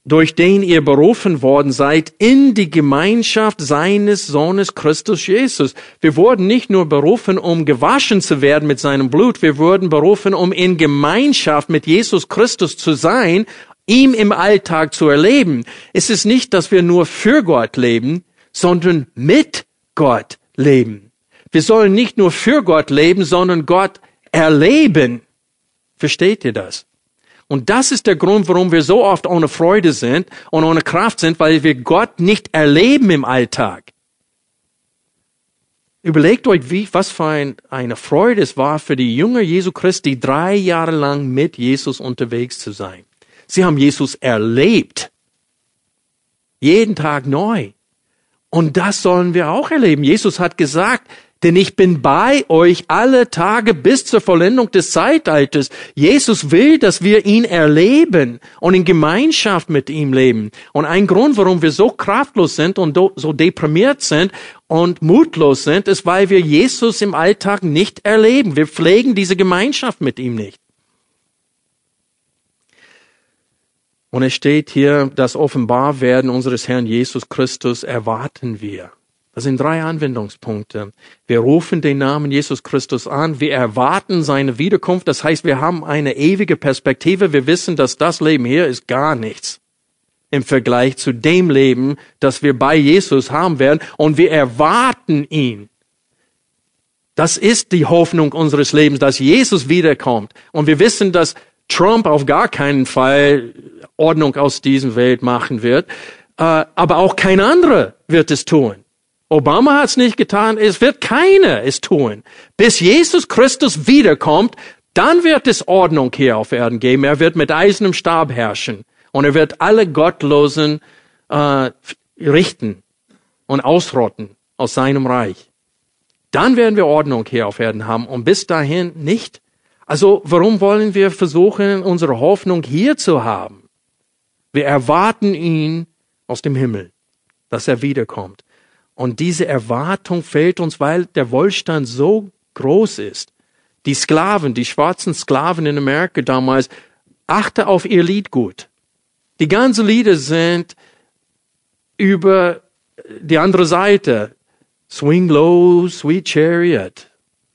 durch den ihr berufen worden seid in die Gemeinschaft seines Sohnes Christus Jesus. Wir wurden nicht nur berufen, um gewaschen zu werden mit seinem Blut, wir wurden berufen, um in Gemeinschaft mit Jesus Christus zu sein, ihm im Alltag zu erleben. Es ist nicht, dass wir nur für Gott leben, sondern mit Gott leben. Wir sollen nicht nur für Gott leben, sondern Gott erleben. Versteht ihr das? Und das ist der Grund, warum wir so oft ohne Freude sind und ohne Kraft sind, weil wir Gott nicht erleben im Alltag. Überlegt euch, wie, was für ein, eine Freude es war für die Jünger Jesu Christi, drei Jahre lang mit Jesus unterwegs zu sein. Sie haben Jesus erlebt. Jeden Tag neu. Und das sollen wir auch erleben. Jesus hat gesagt, denn ich bin bei euch alle Tage bis zur Vollendung des Zeitalters. Jesus will, dass wir ihn erleben und in Gemeinschaft mit ihm leben. Und ein Grund, warum wir so kraftlos sind und so deprimiert sind und mutlos sind, ist, weil wir Jesus im Alltag nicht erleben. Wir pflegen diese Gemeinschaft mit ihm nicht. Und es steht hier, das Offenbarwerden unseres Herrn Jesus Christus erwarten wir. Das sind drei Anwendungspunkte. Wir rufen den Namen Jesus Christus an. Wir erwarten seine Wiederkunft. Das heißt, wir haben eine ewige Perspektive. Wir wissen, dass das Leben hier ist gar nichts im Vergleich zu dem Leben, das wir bei Jesus haben werden. Und wir erwarten ihn. Das ist die Hoffnung unseres Lebens, dass Jesus wiederkommt. Und wir wissen, dass Trump auf gar keinen Fall Ordnung aus diesem Welt machen wird. Äh, aber auch kein anderer wird es tun. Obama hat es nicht getan, es wird keiner es tun. Bis Jesus Christus wiederkommt, dann wird es Ordnung hier auf Erden geben. Er wird mit eisernem Stab herrschen und er wird alle Gottlosen äh, richten und ausrotten aus seinem Reich. Dann werden wir Ordnung hier auf Erden haben und bis dahin nicht. Also warum wollen wir versuchen, unsere Hoffnung hier zu haben? Wir erwarten ihn aus dem Himmel, dass er wiederkommt. Und diese Erwartung fehlt uns, weil der Wohlstand so groß ist. Die Sklaven, die schwarzen Sklaven in Amerika damals, achte auf ihr Liedgut. Die ganzen Lieder sind über die andere Seite. Swing low, sweet chariot.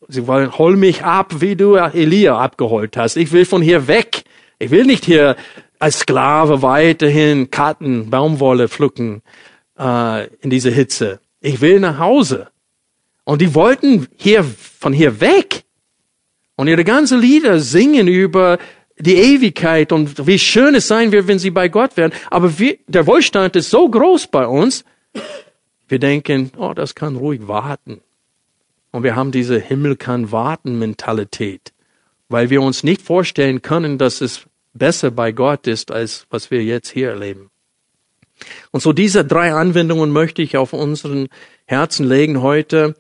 Sie wollen, hol mich ab, wie du Elia abgeholt hast. Ich will von hier weg. Ich will nicht hier als Sklave weiterhin Karten, Baumwolle pflücken äh, in dieser Hitze ich will nach Hause. Und die wollten hier, von hier weg. Und ihre ganzen Lieder singen über die Ewigkeit und wie schön es sein wird, wenn sie bei Gott werden. Aber wir, der Wohlstand ist so groß bei uns, wir denken, oh, das kann ruhig warten. Und wir haben diese Himmel kann warten Mentalität, weil wir uns nicht vorstellen können, dass es besser bei Gott ist, als was wir jetzt hier erleben. Und so diese drei Anwendungen möchte ich auf unseren Herzen legen heute.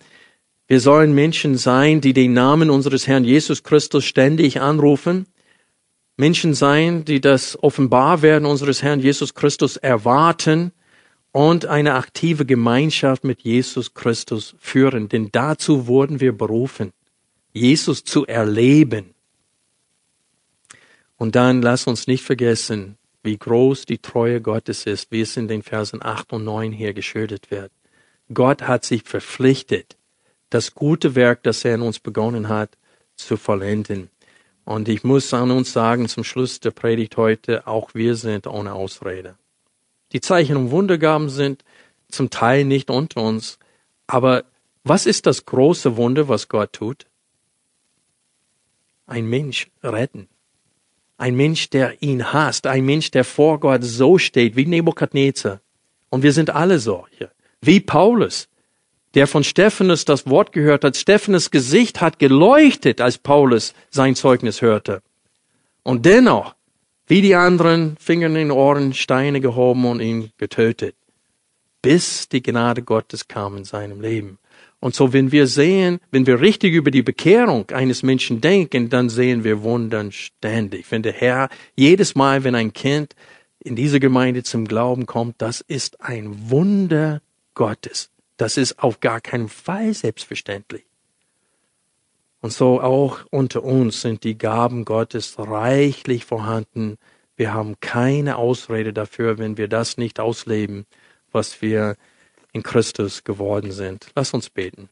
Wir sollen Menschen sein, die den Namen unseres Herrn Jesus Christus ständig anrufen. Menschen sein, die das Offenbarwerden unseres Herrn Jesus Christus erwarten und eine aktive Gemeinschaft mit Jesus Christus führen. Denn dazu wurden wir berufen, Jesus zu erleben. Und dann lass uns nicht vergessen, wie groß die Treue Gottes ist, wie es in den Versen 8 und 9 hier geschildert wird. Gott hat sich verpflichtet, das gute Werk, das er in uns begonnen hat, zu vollenden. Und ich muss an uns sagen, zum Schluss der Predigt heute, auch wir sind ohne Ausrede. Die Zeichen und Wundergaben sind zum Teil nicht unter uns, aber was ist das große Wunder, was Gott tut? Ein Mensch retten. Ein Mensch, der ihn hasst, ein Mensch, der vor Gott so steht wie Nebukadnezar. Und wir sind alle solche. Wie Paulus, der von Stephanus das Wort gehört hat. Stephanus Gesicht hat geleuchtet, als Paulus sein Zeugnis hörte. Und dennoch, wie die anderen, Finger in den Ohren, Steine gehoben und ihn getötet. Bis die Gnade Gottes kam in seinem Leben. Und so, wenn wir sehen, wenn wir richtig über die Bekehrung eines Menschen denken, dann sehen wir Wundern ständig. Wenn der Herr jedes Mal, wenn ein Kind in diese Gemeinde zum Glauben kommt, das ist ein Wunder Gottes. Das ist auf gar keinen Fall selbstverständlich. Und so auch unter uns sind die Gaben Gottes reichlich vorhanden. Wir haben keine Ausrede dafür, wenn wir das nicht ausleben, was wir in Christus geworden sind. Lass uns beten.